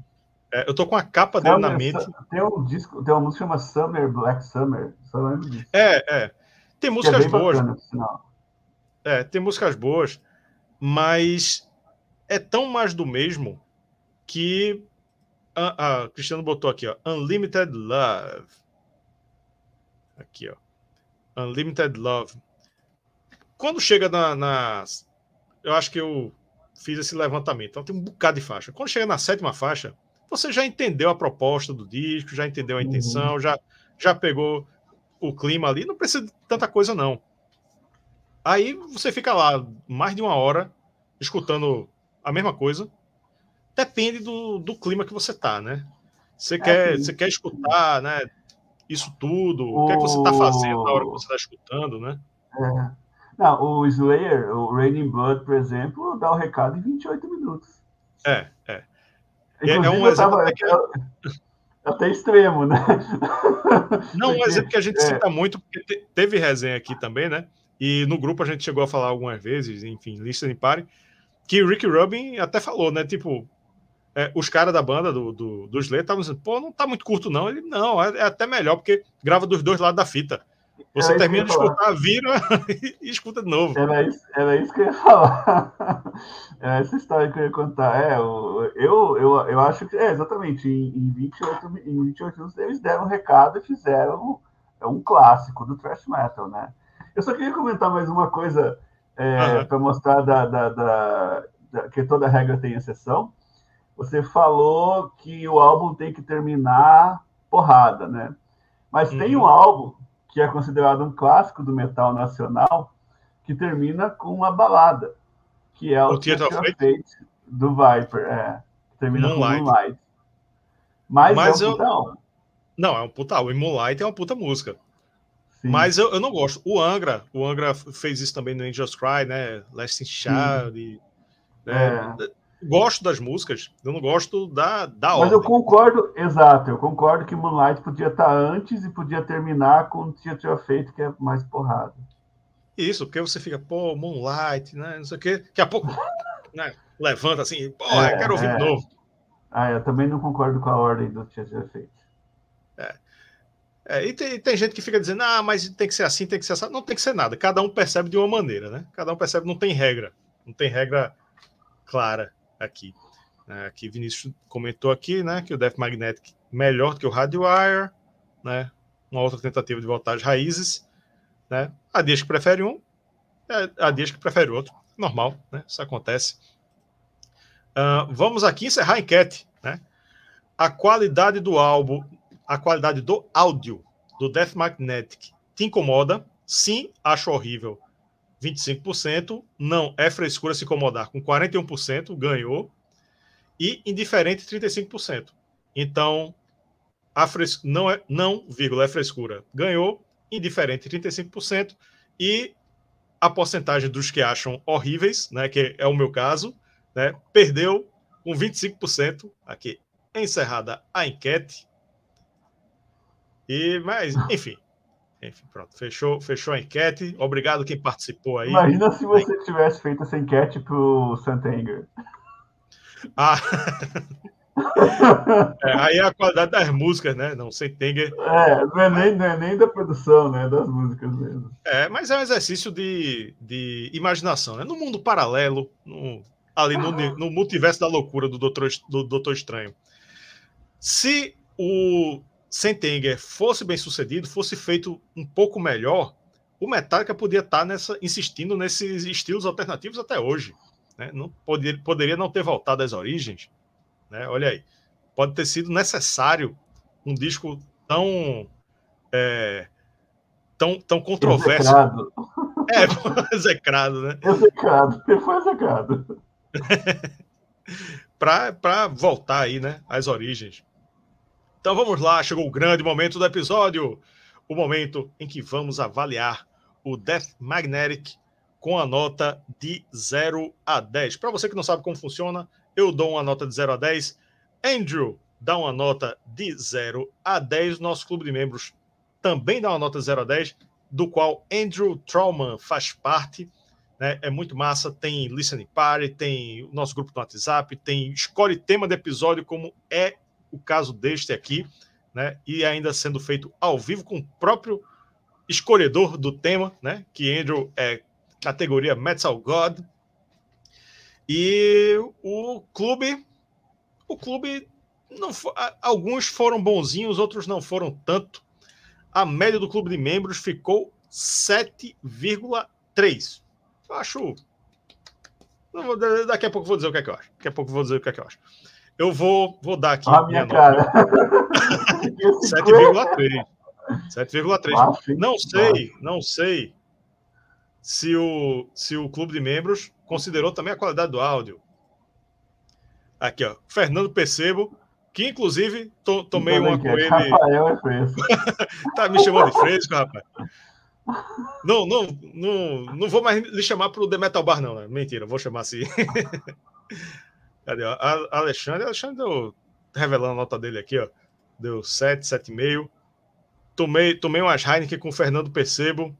É, eu tô com a capa dele Summer, na mente. Tem um disco, tem uma música que chama Summer, Black Summer. Só lembro disso. É, é. Tem é músicas é boas. Bacana, é, tem músicas boas, mas é tão mais do mesmo que a, a Cristiano botou aqui, ó, Unlimited Love. Aqui, ó. Unlimited Love. Quando chega na, Eu acho que eu fiz esse levantamento. Então tem um bocado de faixa. Quando chega na sétima faixa, você já entendeu a proposta do disco, já entendeu a uhum. intenção, uhum. já, já pegou o clima ali, não precisa de tanta coisa, não. Aí você fica lá mais de uma hora escutando a mesma coisa. Depende do, do clima que você tá, né? Você, é quer, você quer escutar, né? Isso tudo, o, o que, é que você está fazendo na hora que você está escutando, né? É. Não, o Slayer, o Raining Blood, por exemplo, dá o recado em 28 minutos. É, é. É, é um exemplo tava, até, até extremo, né? Não, porque, um exemplo que a gente é... cita muito, porque teve resenha aqui também, né? E no grupo a gente chegou a falar algumas vezes, enfim, lista pare, que Rick Rubin até falou, né? Tipo, é, os caras da banda do, do, do Slayer estavam dizendo, pô, não tá muito curto, não. Ele, não, é, é, até melhor, porque grava dos dois lados da fita. Você termina de escutar, vira e escuta de novo. Era isso, era isso que eu ia falar. Era essa história que eu ia contar. É, eu, eu, eu, eu acho que, é, exatamente, em, em, 28, em 28 anos eles deram um recado e fizeram um, um clássico do thrash metal, né? Eu só queria comentar mais uma coisa é, uhum. para mostrar da, da, da, da, que toda regra tem exceção. Você falou que o álbum tem que terminar porrada, né? Mas uhum. tem um álbum que é considerado um clássico do metal nacional, que termina com uma balada, que é o, o Theater of Fate do Viper, é, termina Moonlight. com Moonlight. Mas, Mas é um eu... Não, é um puta. O Moonlight é uma puta música. Sim. Mas eu, eu não gosto. O Angra, o Angra fez isso também no Angels Cry, né? Last in Child. Né? É gosto das músicas, eu não gosto da, da Mas ordem. eu concordo, exato, eu concordo que Moonlight podia estar antes e podia terminar com o Tia Tia Feito, que é mais porrada. Isso, porque você fica, pô, Moonlight, né? Não sei o quê. Daqui a pouco né, levanta assim, pô, é, quero ouvir é. de novo. Ah, eu também não concordo com a ordem do Tia Tia Feito. É. É, e tem, tem, gente que fica dizendo, ah, mas tem que ser assim, tem que ser assim. Não tem que ser nada. Cada um percebe de uma maneira, né? Cada um percebe, não tem regra. Não tem regra clara aqui. É, Vinícius comentou aqui, né, que o Death Magnetic melhor do que o Radwire, né, uma outra tentativa de voltar às raízes, né, a dias que prefere um, é, a dias que prefere outro, normal, né, isso acontece. Uh, vamos aqui encerrar a enquete, né, a qualidade do álbum, a qualidade do áudio do Death Magnetic te incomoda? Sim, acho horrível. 25%, não é frescura se incomodar com 41%, ganhou, e indiferente 35%. Então, a fres... não é não, vírgula, é frescura, ganhou, indiferente 35%, e a porcentagem dos que acham horríveis, né, que é o meu caso, né, perdeu com 25%, aqui encerrada a enquete. E mas, enfim, Enfim, pronto. Fechou, fechou a enquete. Obrigado quem participou aí. Imagina se você tivesse feito essa enquete pro Santanger. Ah. é, aí é a qualidade das músicas, né? Não, Sentenger. É, não é, nem, não é nem da produção, né? Das músicas mesmo. É, mas é um exercício de, de imaginação, né? No mundo paralelo, no, ali no, no multiverso da loucura do Doutor, do Doutor Estranho. Se o Sentenger fosse bem sucedido, fosse feito um pouco melhor, o Metallica podia estar nessa, insistindo nesses estilos alternativos até hoje. Né? Não poder, poderia não ter voltado às origens. Né? Olha aí. Pode ter sido necessário um disco tão. É, tão, tão controverso. Execrado. É, execrado, né? Execrado, foi execrado. para voltar aí, né, às origens. Então vamos lá, chegou o grande momento do episódio, o momento em que vamos avaliar o Death Magnetic com a nota de 0 a 10. Para você que não sabe como funciona, eu dou uma nota de 0 a 10. Andrew dá uma nota de 0 a 10. Nosso clube de membros também dá uma nota de 0 a 10, do qual Andrew Trauman faz parte. Né? É muito massa. Tem listening party, tem o nosso grupo no WhatsApp, tem escolhe tema do episódio, como é o caso deste aqui, né? E ainda sendo feito ao vivo com o próprio escolhedor do tema, né? Que Andrew é categoria Metal God. E o clube, o clube não alguns foram bonzinhos, outros não foram tanto. A média do clube de membros ficou 7,3. Acho Daqui a pouco vou dizer o que é que eu acho. Daqui a pouco vou dizer o que é que eu acho. Eu vou, vou dar aqui. A minha, minha cara. 7,3. 7,3. Não sei, não sei se o, se o clube de membros considerou também a qualidade do áudio. Aqui, ó. Fernando Percebo, que inclusive to, tomei uma com ele. Rafael é fresco. tá me chamando de fresco, rapaz. Não, não, não, não vou mais lhe chamar para o The Metal Bar, não. Né? Mentira, vou chamar assim. Cadê? A Alexandre, Alexandre deu, revelando a nota dele aqui, ó. Deu 7, 7,5. Tomei, tomei umas Heineken com o Fernando Percebo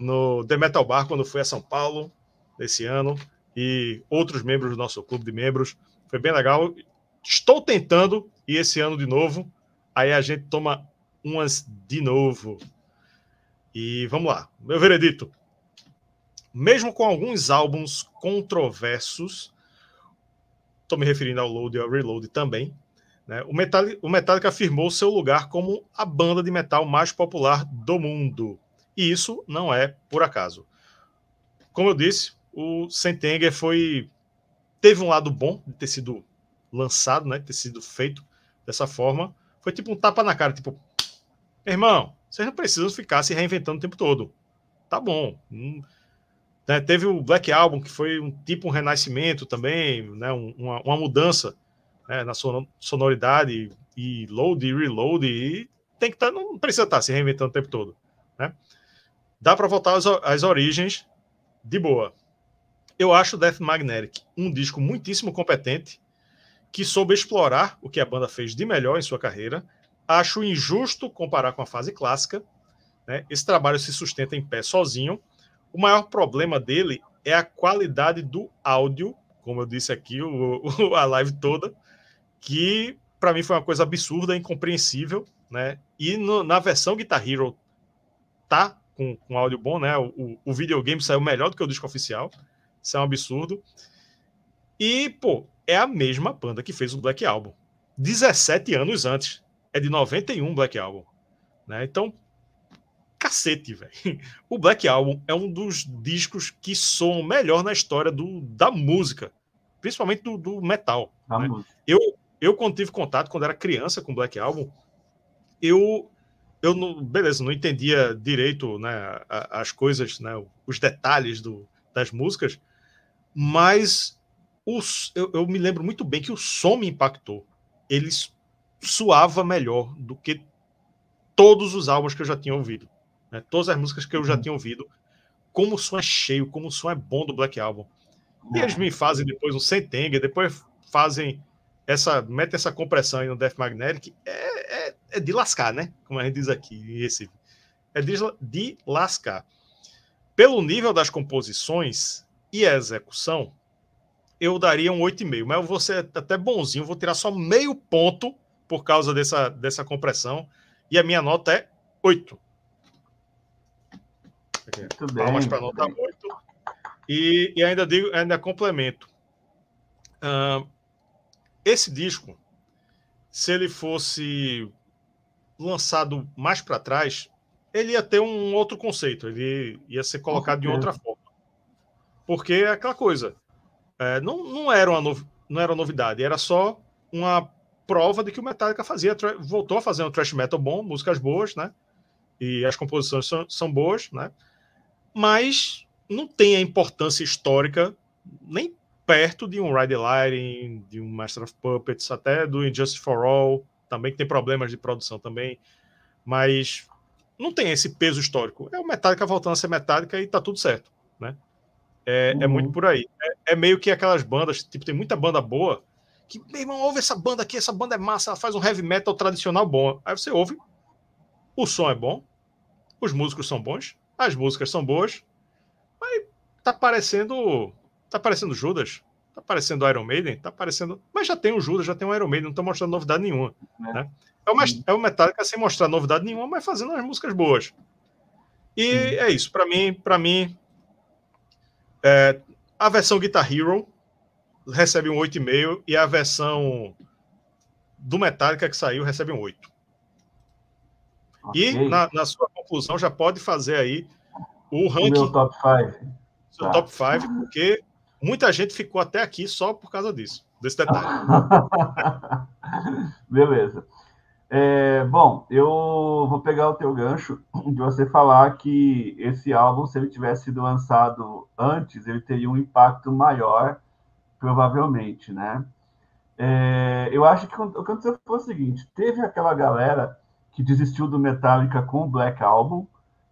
no The Metal Bar quando fui a São Paulo esse ano e outros membros do nosso clube de membros. Foi bem legal. Estou tentando e esse ano de novo. Aí a gente toma umas de novo. E vamos lá. Meu veredito. Mesmo com alguns álbuns controversos, estou me referindo ao Load e ao Reload também, né? o, Metallica, o Metallica afirmou seu lugar como a banda de metal mais popular do mundo. E isso não é por acaso. Como eu disse, o Sentenger foi teve um lado bom de ter sido lançado, né, ter sido feito dessa forma. Foi tipo um tapa na cara, tipo, irmão, vocês não precisam ficar se reinventando o tempo todo. Tá bom. Hum, né, teve o Black Album, que foi um tipo um renascimento também, né, uma, uma mudança né, na sonoridade e load e reload, e tem que estar, tá, não precisa estar tá se reinventando o tempo todo. Né? Dá para voltar às, às origens de boa. Eu acho Death Magnetic um disco muitíssimo competente, que soube explorar o que a banda fez de melhor em sua carreira. Acho injusto comparar com a fase clássica. Né? Esse trabalho se sustenta em pé sozinho, o maior problema dele é a qualidade do áudio, como eu disse aqui o, o, a live toda, que para mim foi uma coisa absurda, incompreensível, né? E no, na versão Guitar Hero tá com, com áudio bom, né? O, o videogame saiu melhor do que o disco oficial. Isso é um absurdo. E, pô, é a mesma banda que fez o Black Album. 17 anos antes. É de 91 Black Album. Né? Então, cacete, velho. O Black Album é um dos discos que soam melhor na história do, da música, principalmente do, do metal. Né? Eu, eu, quando tive contato, quando era criança com o Black Album, eu, eu não, beleza, não entendia direito né, as coisas, né, os detalhes do, das músicas, mas os, eu, eu me lembro muito bem que o som me impactou. Ele suava melhor do que todos os álbuns que eu já tinha ouvido. Né? Todas as músicas que eu já uhum. tinha ouvido. Como o som é cheio, como o som é bom do Black Album. E eles me fazem depois um Sentenger, depois fazem essa. metem essa compressão aí no Death Magnetic. É, é, é, de lascar, né? Como a gente diz aqui em Recife. é de, de lascar. Pelo nível das composições e a execução, eu daria um 8,5, mas eu vou ser até bonzinho, vou tirar só meio ponto por causa dessa, dessa compressão, e a minha nota é 8. Muito Palmas para a nota 8. E, e, ainda digo, ainda complemento. Uh, esse disco, se ele fosse lançado mais para trás, ele ia ter um outro conceito, ele ia ser colocado de outra forma. Porque é aquela coisa, é, não, não, era uma no, não era novidade, era só uma prova de que o Metallica fazia, voltou a fazer um thrash metal bom, músicas boas, né? E as composições são, são boas, né? Mas não tem a importância histórica nem perto de um Ride Lighting, de um Master of Puppets, até do Injustice for All, também que tem problemas de produção também, mas não tem esse peso histórico. É o Metallica voltando a ser Metallica e tá tudo certo, né? É, uhum. é muito por aí. É, é, meio que aquelas bandas, tipo, tem muita banda boa, que, meu irmão, ouve essa banda aqui, essa banda é massa, ela faz um heavy metal tradicional bom. Aí você ouve, o som é bom, os músicos são bons, as músicas são boas, mas tá parecendo Tá parecendo Judas? Tá parecendo Iron Maiden? Tá parecendo. Mas já tem o Judas, já tem o Iron Maiden, não tá mostrando novidade nenhuma. É, né? é, o, é o Metallica sem mostrar novidade nenhuma, mas fazendo as músicas boas. E Sim. é isso. Para mim, para mim, é, a versão Guitar Hero recebe um 8,5 e a versão do Metallica que saiu recebe um 8. Okay. E na, na, sua conclusão já pode fazer aí o ranking. O meu top 5. Seu tá. top 5, porque Muita gente ficou até aqui só por causa disso, desse detalhe. Beleza. É, bom, eu vou pegar o teu gancho de você falar que esse álbum, se ele tivesse sido lançado antes, ele teria um impacto maior, provavelmente, né? É, eu acho que o que aconteceu foi o seguinte: teve aquela galera que desistiu do Metallica com o Black Album,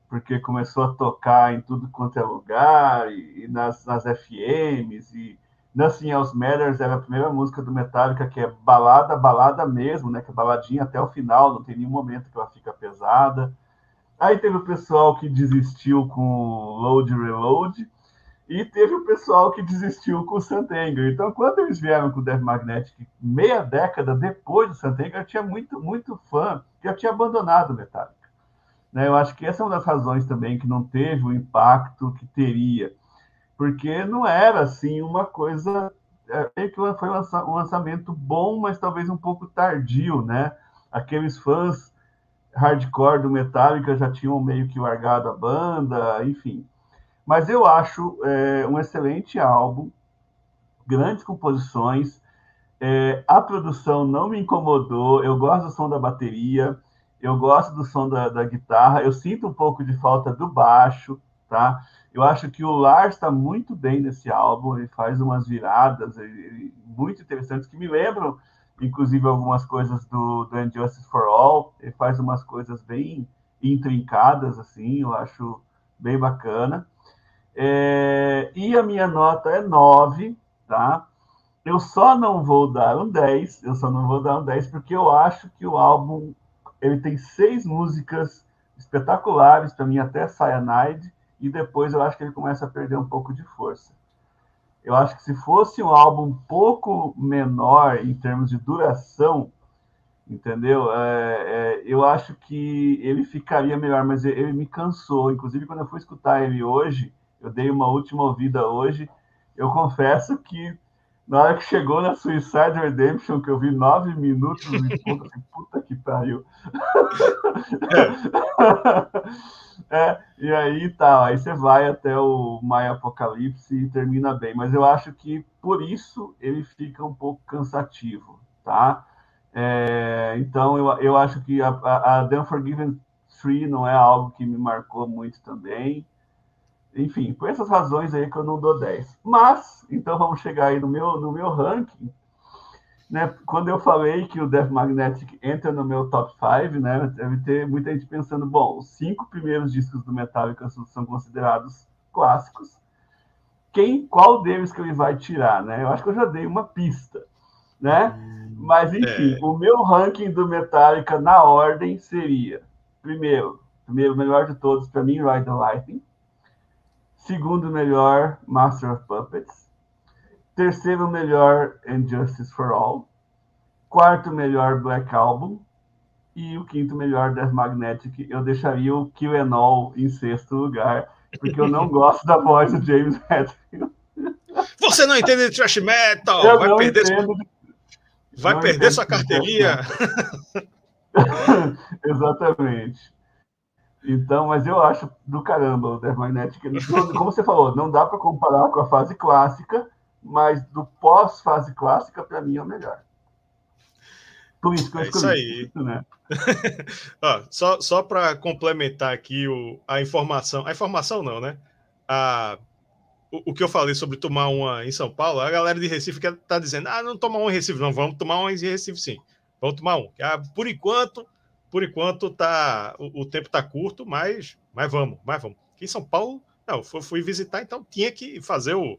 porque começou a tocar em tudo quanto é lugar, e, e nas, nas FMs, e Nothing Else Matters era a primeira música do Metallica que é balada, balada mesmo, né? Que é baladinha até o final, não tem nenhum momento que ela fica pesada. Aí teve o pessoal que desistiu com Load Reload, e teve o pessoal que desistiu com o Santenger. Então, quando eles vieram com o Death Magnetic, meia década depois do Santenger, tinha muito, muito fã que já tinha abandonado o Metallica. Né? Eu acho que essa é uma das razões também que não teve o impacto que teria, porque não era assim uma coisa. É, que foi um lançamento bom, mas talvez um pouco tardio, né? Aqueles fãs hardcore do Metallica já tinham meio que largado a banda, enfim. Mas eu acho é, um excelente álbum, grandes composições. É, a produção não me incomodou, eu gosto do som da bateria. Eu gosto do som da, da, guitarra, eu sinto um pouco de falta do baixo, tá? Eu acho que o Lars está muito bem nesse álbum, ele faz umas viradas ele, muito interessantes que me lembram, inclusive, algumas coisas do, do Injustice for All. Ele faz umas coisas bem intrincadas, assim, eu acho bem bacana. É, e a minha nota é 9, tá? Eu só não vou dar um 10, eu só não vou dar um 10 porque eu acho que o álbum ele tem seis músicas espetaculares, para mim até Cyanide, e depois eu acho que ele começa a perder um pouco de força. Eu acho que se fosse um álbum um pouco menor em termos de duração, entendeu? É, é, eu acho que ele ficaria melhor, mas ele me cansou. Inclusive, quando eu fui escutar ele hoje, eu dei uma última ouvida hoje, eu confesso que na hora que chegou na Suicide Redemption, que eu vi nove minutos e puta, assim, puta que pariu. É. é, e aí tá, aí você vai até o Maia Apocalipse e termina bem. Mas eu acho que por isso ele fica um pouco cansativo, tá? É, então eu, eu acho que a, a, a The Unforgiven 3 não é algo que me marcou muito também. Enfim, por essas razões aí que eu não dou 10. Mas, então vamos chegar aí no meu, no meu ranking. Né? Quando eu falei que o Death Magnetic entra no meu top 5, né? Deve ter muita gente pensando, bom, os cinco primeiros discos do Metallica são considerados clássicos. Quem, qual deles que ele vai tirar, né? Eu acho que eu já dei uma pista, né? Hum, Mas enfim, é. o meu ranking do Metallica na ordem seria: primeiro, primeiro, melhor de todos, para mim, Ride the Lightning. Segundo melhor, Master of Puppets. Terceiro melhor, Injustice for All. Quarto melhor, Black Album. E o quinto melhor, Death Magnetic. Eu deixaria o Kill and All em sexto lugar, porque eu não gosto da voz do James Hetfield. Você não entende de thrash metal! Eu vai perder, entendo. vai não perder sua carteirinha! Exatamente. Então, mas eu acho do caramba o Death Magnetic. Como você falou, não dá para comparar com a fase clássica, mas do pós-fase clássica, para mim, é o melhor. Por isso que eu é escolhi. Isso aí. Né? Ó, só só para complementar aqui o, a informação. A informação não, né? A, o, o, que eu falei sobre tomar uma em São Paulo, a galera de Recife que tá dizendo, ah, não tomar uma em Recife, não, vamos tomar uma em Recife sim. Vamos tomar um. Ah, por enquanto, por enquanto tá, o, o, tempo tá curto, mas, mas vamos, mas vamos. Aqui em São Paulo, não, fui, fui visitar, então tinha que fazer o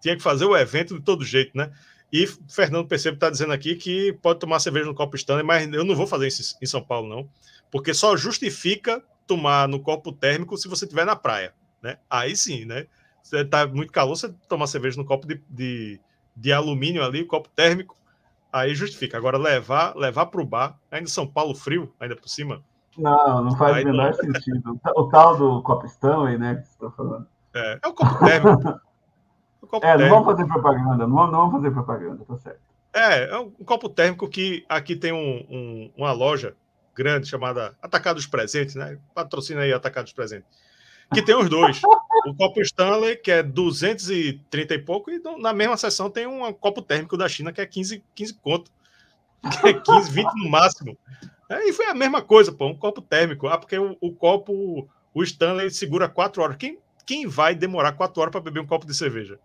tinha que fazer o evento de todo jeito, né? E Fernando Percebo está dizendo aqui que pode tomar cerveja no copo Stanley, mas eu não vou fazer isso em São Paulo, não. Porque só justifica tomar no copo térmico se você estiver na praia, né? Aí sim, né? Você tá muito calor, você tomar cerveja no copo de, de, de alumínio ali, copo térmico, aí justifica. Agora, levar levar para o bar, ainda São Paulo frio, ainda por cima. Não, não faz o menor não. sentido. O tal do copo Stanley, né, que você está falando. É, é o copo térmico. o copo é, térmico. não vamos fazer propaganda, não vamos, não vamos fazer propaganda, tá certo. É, é um copo térmico que aqui tem um, um, uma loja grande chamada Atacados Presentes, né? Patrocina aí Atacados Presentes. Que tem os dois. o copo Stanley, que é 230 e pouco, e na mesma seção tem um copo térmico da China, que é 15, 15 conto. Que é 15, 20 no máximo. É, e foi a mesma coisa, pô, um copo térmico. Ah, porque o, o copo, o Stanley segura 4 horas. Quem, quem vai demorar 4 horas para beber um copo de cerveja?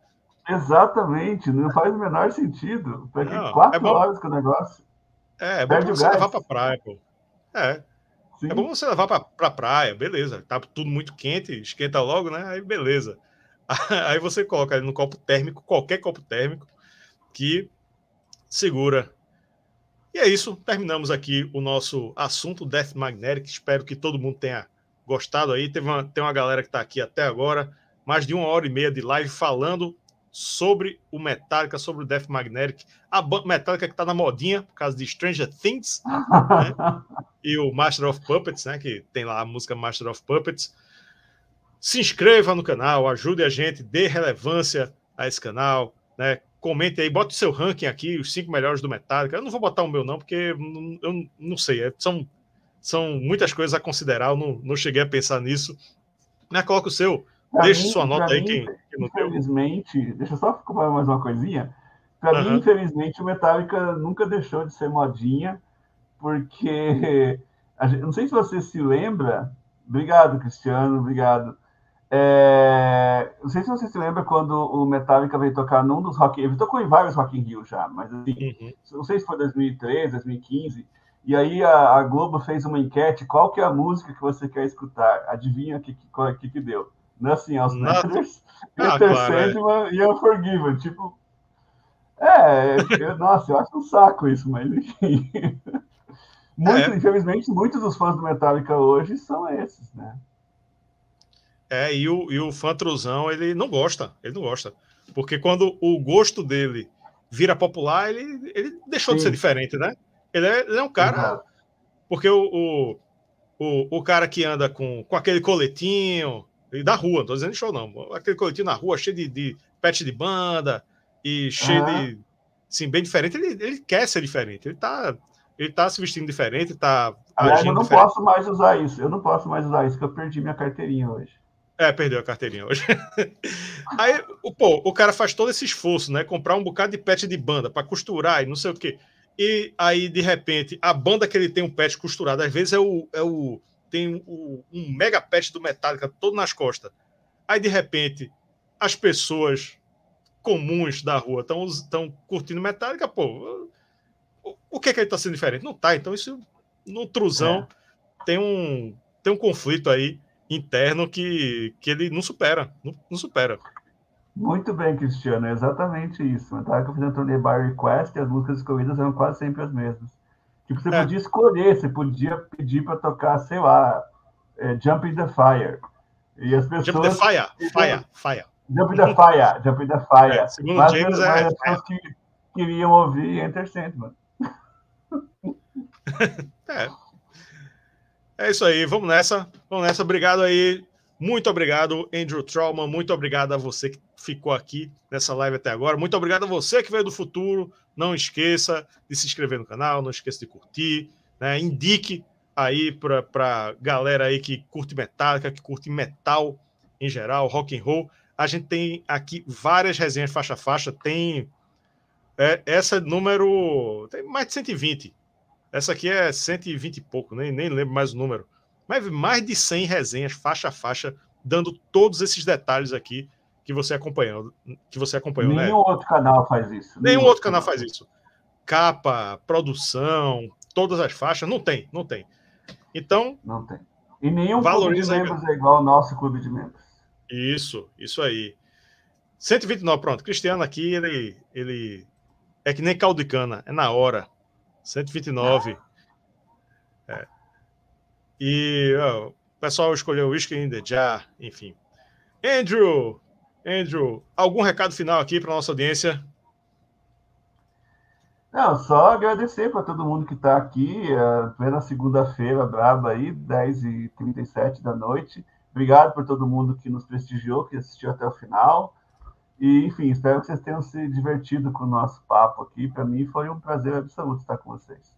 Exatamente, não faz o menor sentido. Para 4 é horas com o negócio. É, é bom você levar para praia, pô. É. Sim. É bom você levar para pra praia, beleza. Tá tudo muito quente, esquenta logo, né? Aí beleza. Aí você coloca no copo térmico, qualquer copo térmico, que segura. E é isso, terminamos aqui o nosso assunto Death Magnetic. Espero que todo mundo tenha gostado aí. Teve uma, tem uma galera que está aqui até agora, mais de uma hora e meia de live falando sobre o Metallica, sobre o Death Magnetic, a Metallica que está na modinha por causa de Stranger Things, né? e o Master of Puppets, né? Que tem lá a música Master of Puppets. Se inscreva no canal, ajude a gente, dê relevância a esse canal, né? Comente aí, bota o seu ranking aqui, os cinco melhores do Metallica. Eu não vou botar o meu, não, porque eu não sei, é, são, são muitas coisas a considerar, eu não, não cheguei a pensar nisso. Né? Coloca o seu, Deixa sua nota aí, mim, quem, quem Infelizmente, deixa eu só falar mais uma coisinha. Para uhum. mim, infelizmente, o Metallica nunca deixou de ser modinha, porque gente, não sei se você se lembra. Obrigado, Cristiano, obrigado. É, não sei se você se lembra quando o Metallica veio tocar num dos Rock Ele tocou em vários Rock in Rio já, mas assim, uhum. não sei se foi 2013, 2015. E aí a, a, Globo fez uma enquete: qual que é a música que você quer escutar? Adivinha o que, que, que, que deu? Nothing Else Matters, Enter. Sandman e Unforgiven. Tipo, é, eu, nossa, eu acho um saco isso, mas enfim. Muito, é. Infelizmente, muitos dos fãs do Metallica hoje são esses, né? É, e o, e o fã truzão, ele não gosta, ele não gosta. Porque quando o gosto dele vira popular, ele, ele deixou Sim. de ser diferente, né? Ele é, ele é um cara. Uhum. Porque o, o, o, o, cara que anda com, com aquele coletinho, da rua, não tô dizendo show, não. Aquele coletivo na rua, cheio de, de pet de banda e cheio de. Assim, bem diferente. Ele, ele quer ser diferente. Ele tá, ele tá se vestindo diferente, tá. Aliás, eu não diferente. posso mais usar isso. Eu não posso mais usar isso, porque eu perdi minha carteirinha hoje. É, perdeu a carteirinha hoje. aí, pô, o cara faz todo esse esforço, né? Comprar um bocado de pet de banda para costurar e não sei o quê. E aí, de repente, a banda que ele tem um pet costurado, às vezes é o, é o tem um, um mega patch do Metallica todo nas costas. Aí, de repente, as pessoas comuns da rua estão curtindo Metallica, pô. O, o que é que ele está sendo diferente? Não tá. Então, isso no Truzão é. tem, um, tem um conflito aí interno que, que ele não supera. Não, não supera. Muito bem, Cristiano, é exatamente isso. Metallica fazendo turnê by request e as músicas escolhidas eram quase sempre as mesmas. Tipo, você é. podia escolher, você podia pedir para tocar, sei lá, é Jump in the Fire. E as pessoas. Jump the Fire, Fire, Fire. Jump in the Fire, Jump in the Fire. É, segundo mas, James, mas é, as pessoas que queriam ouvir Enter Sandman. é. É isso aí, vamos nessa. Vamos nessa. Obrigado aí. Muito obrigado, Andrew Trauman. Muito obrigado a você que ficou aqui nessa live até agora. Muito obrigado a você que veio do futuro. Não esqueça de se inscrever no canal, não esqueça de curtir, né? Indique aí para galera aí que curte metálica, que curte metal em geral, rock and roll. A gente tem aqui várias resenhas faixa a faixa. Tem é, essa número tem mais de 120 essa aqui é 120 e pouco, nem, nem lembro mais o número. Mas mais de 100 resenhas, faixa a faixa, dando todos esses detalhes aqui que você acompanhou. Que você acompanhou Nenhum né? outro canal faz isso. Nenhum, outro canal faz isso. Capa, produção, todas as faixas, não tem, não tem. Então. Não tem. E nenhum clube de membros é igual ao nosso clube de membros. Isso, isso aí. 129, pronto. Cristiano aqui, ele, ele é que nem caldo de cana, é na hora. 129. É. E ó, o pessoal escolheu Whisky in the Jar, enfim. Andrew, Andrew, algum recado final aqui para nossa audiência? Não, só agradecer para todo mundo que está aqui, é, plena segunda-feira, braba aí, 10h37 da noite. Obrigado por todo mundo que nos prestigiou, que assistiu até o final. E, enfim, espero que vocês tenham se divertido com o nosso papo aqui. Para mim foi um prazer absoluto estar com vocês.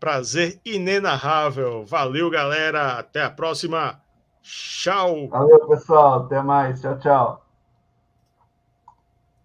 Prazer inenarrável. Valeu, galera. Até a próxima. Tchau. Valeu, pessoal. Até mais. Tchau, tchau.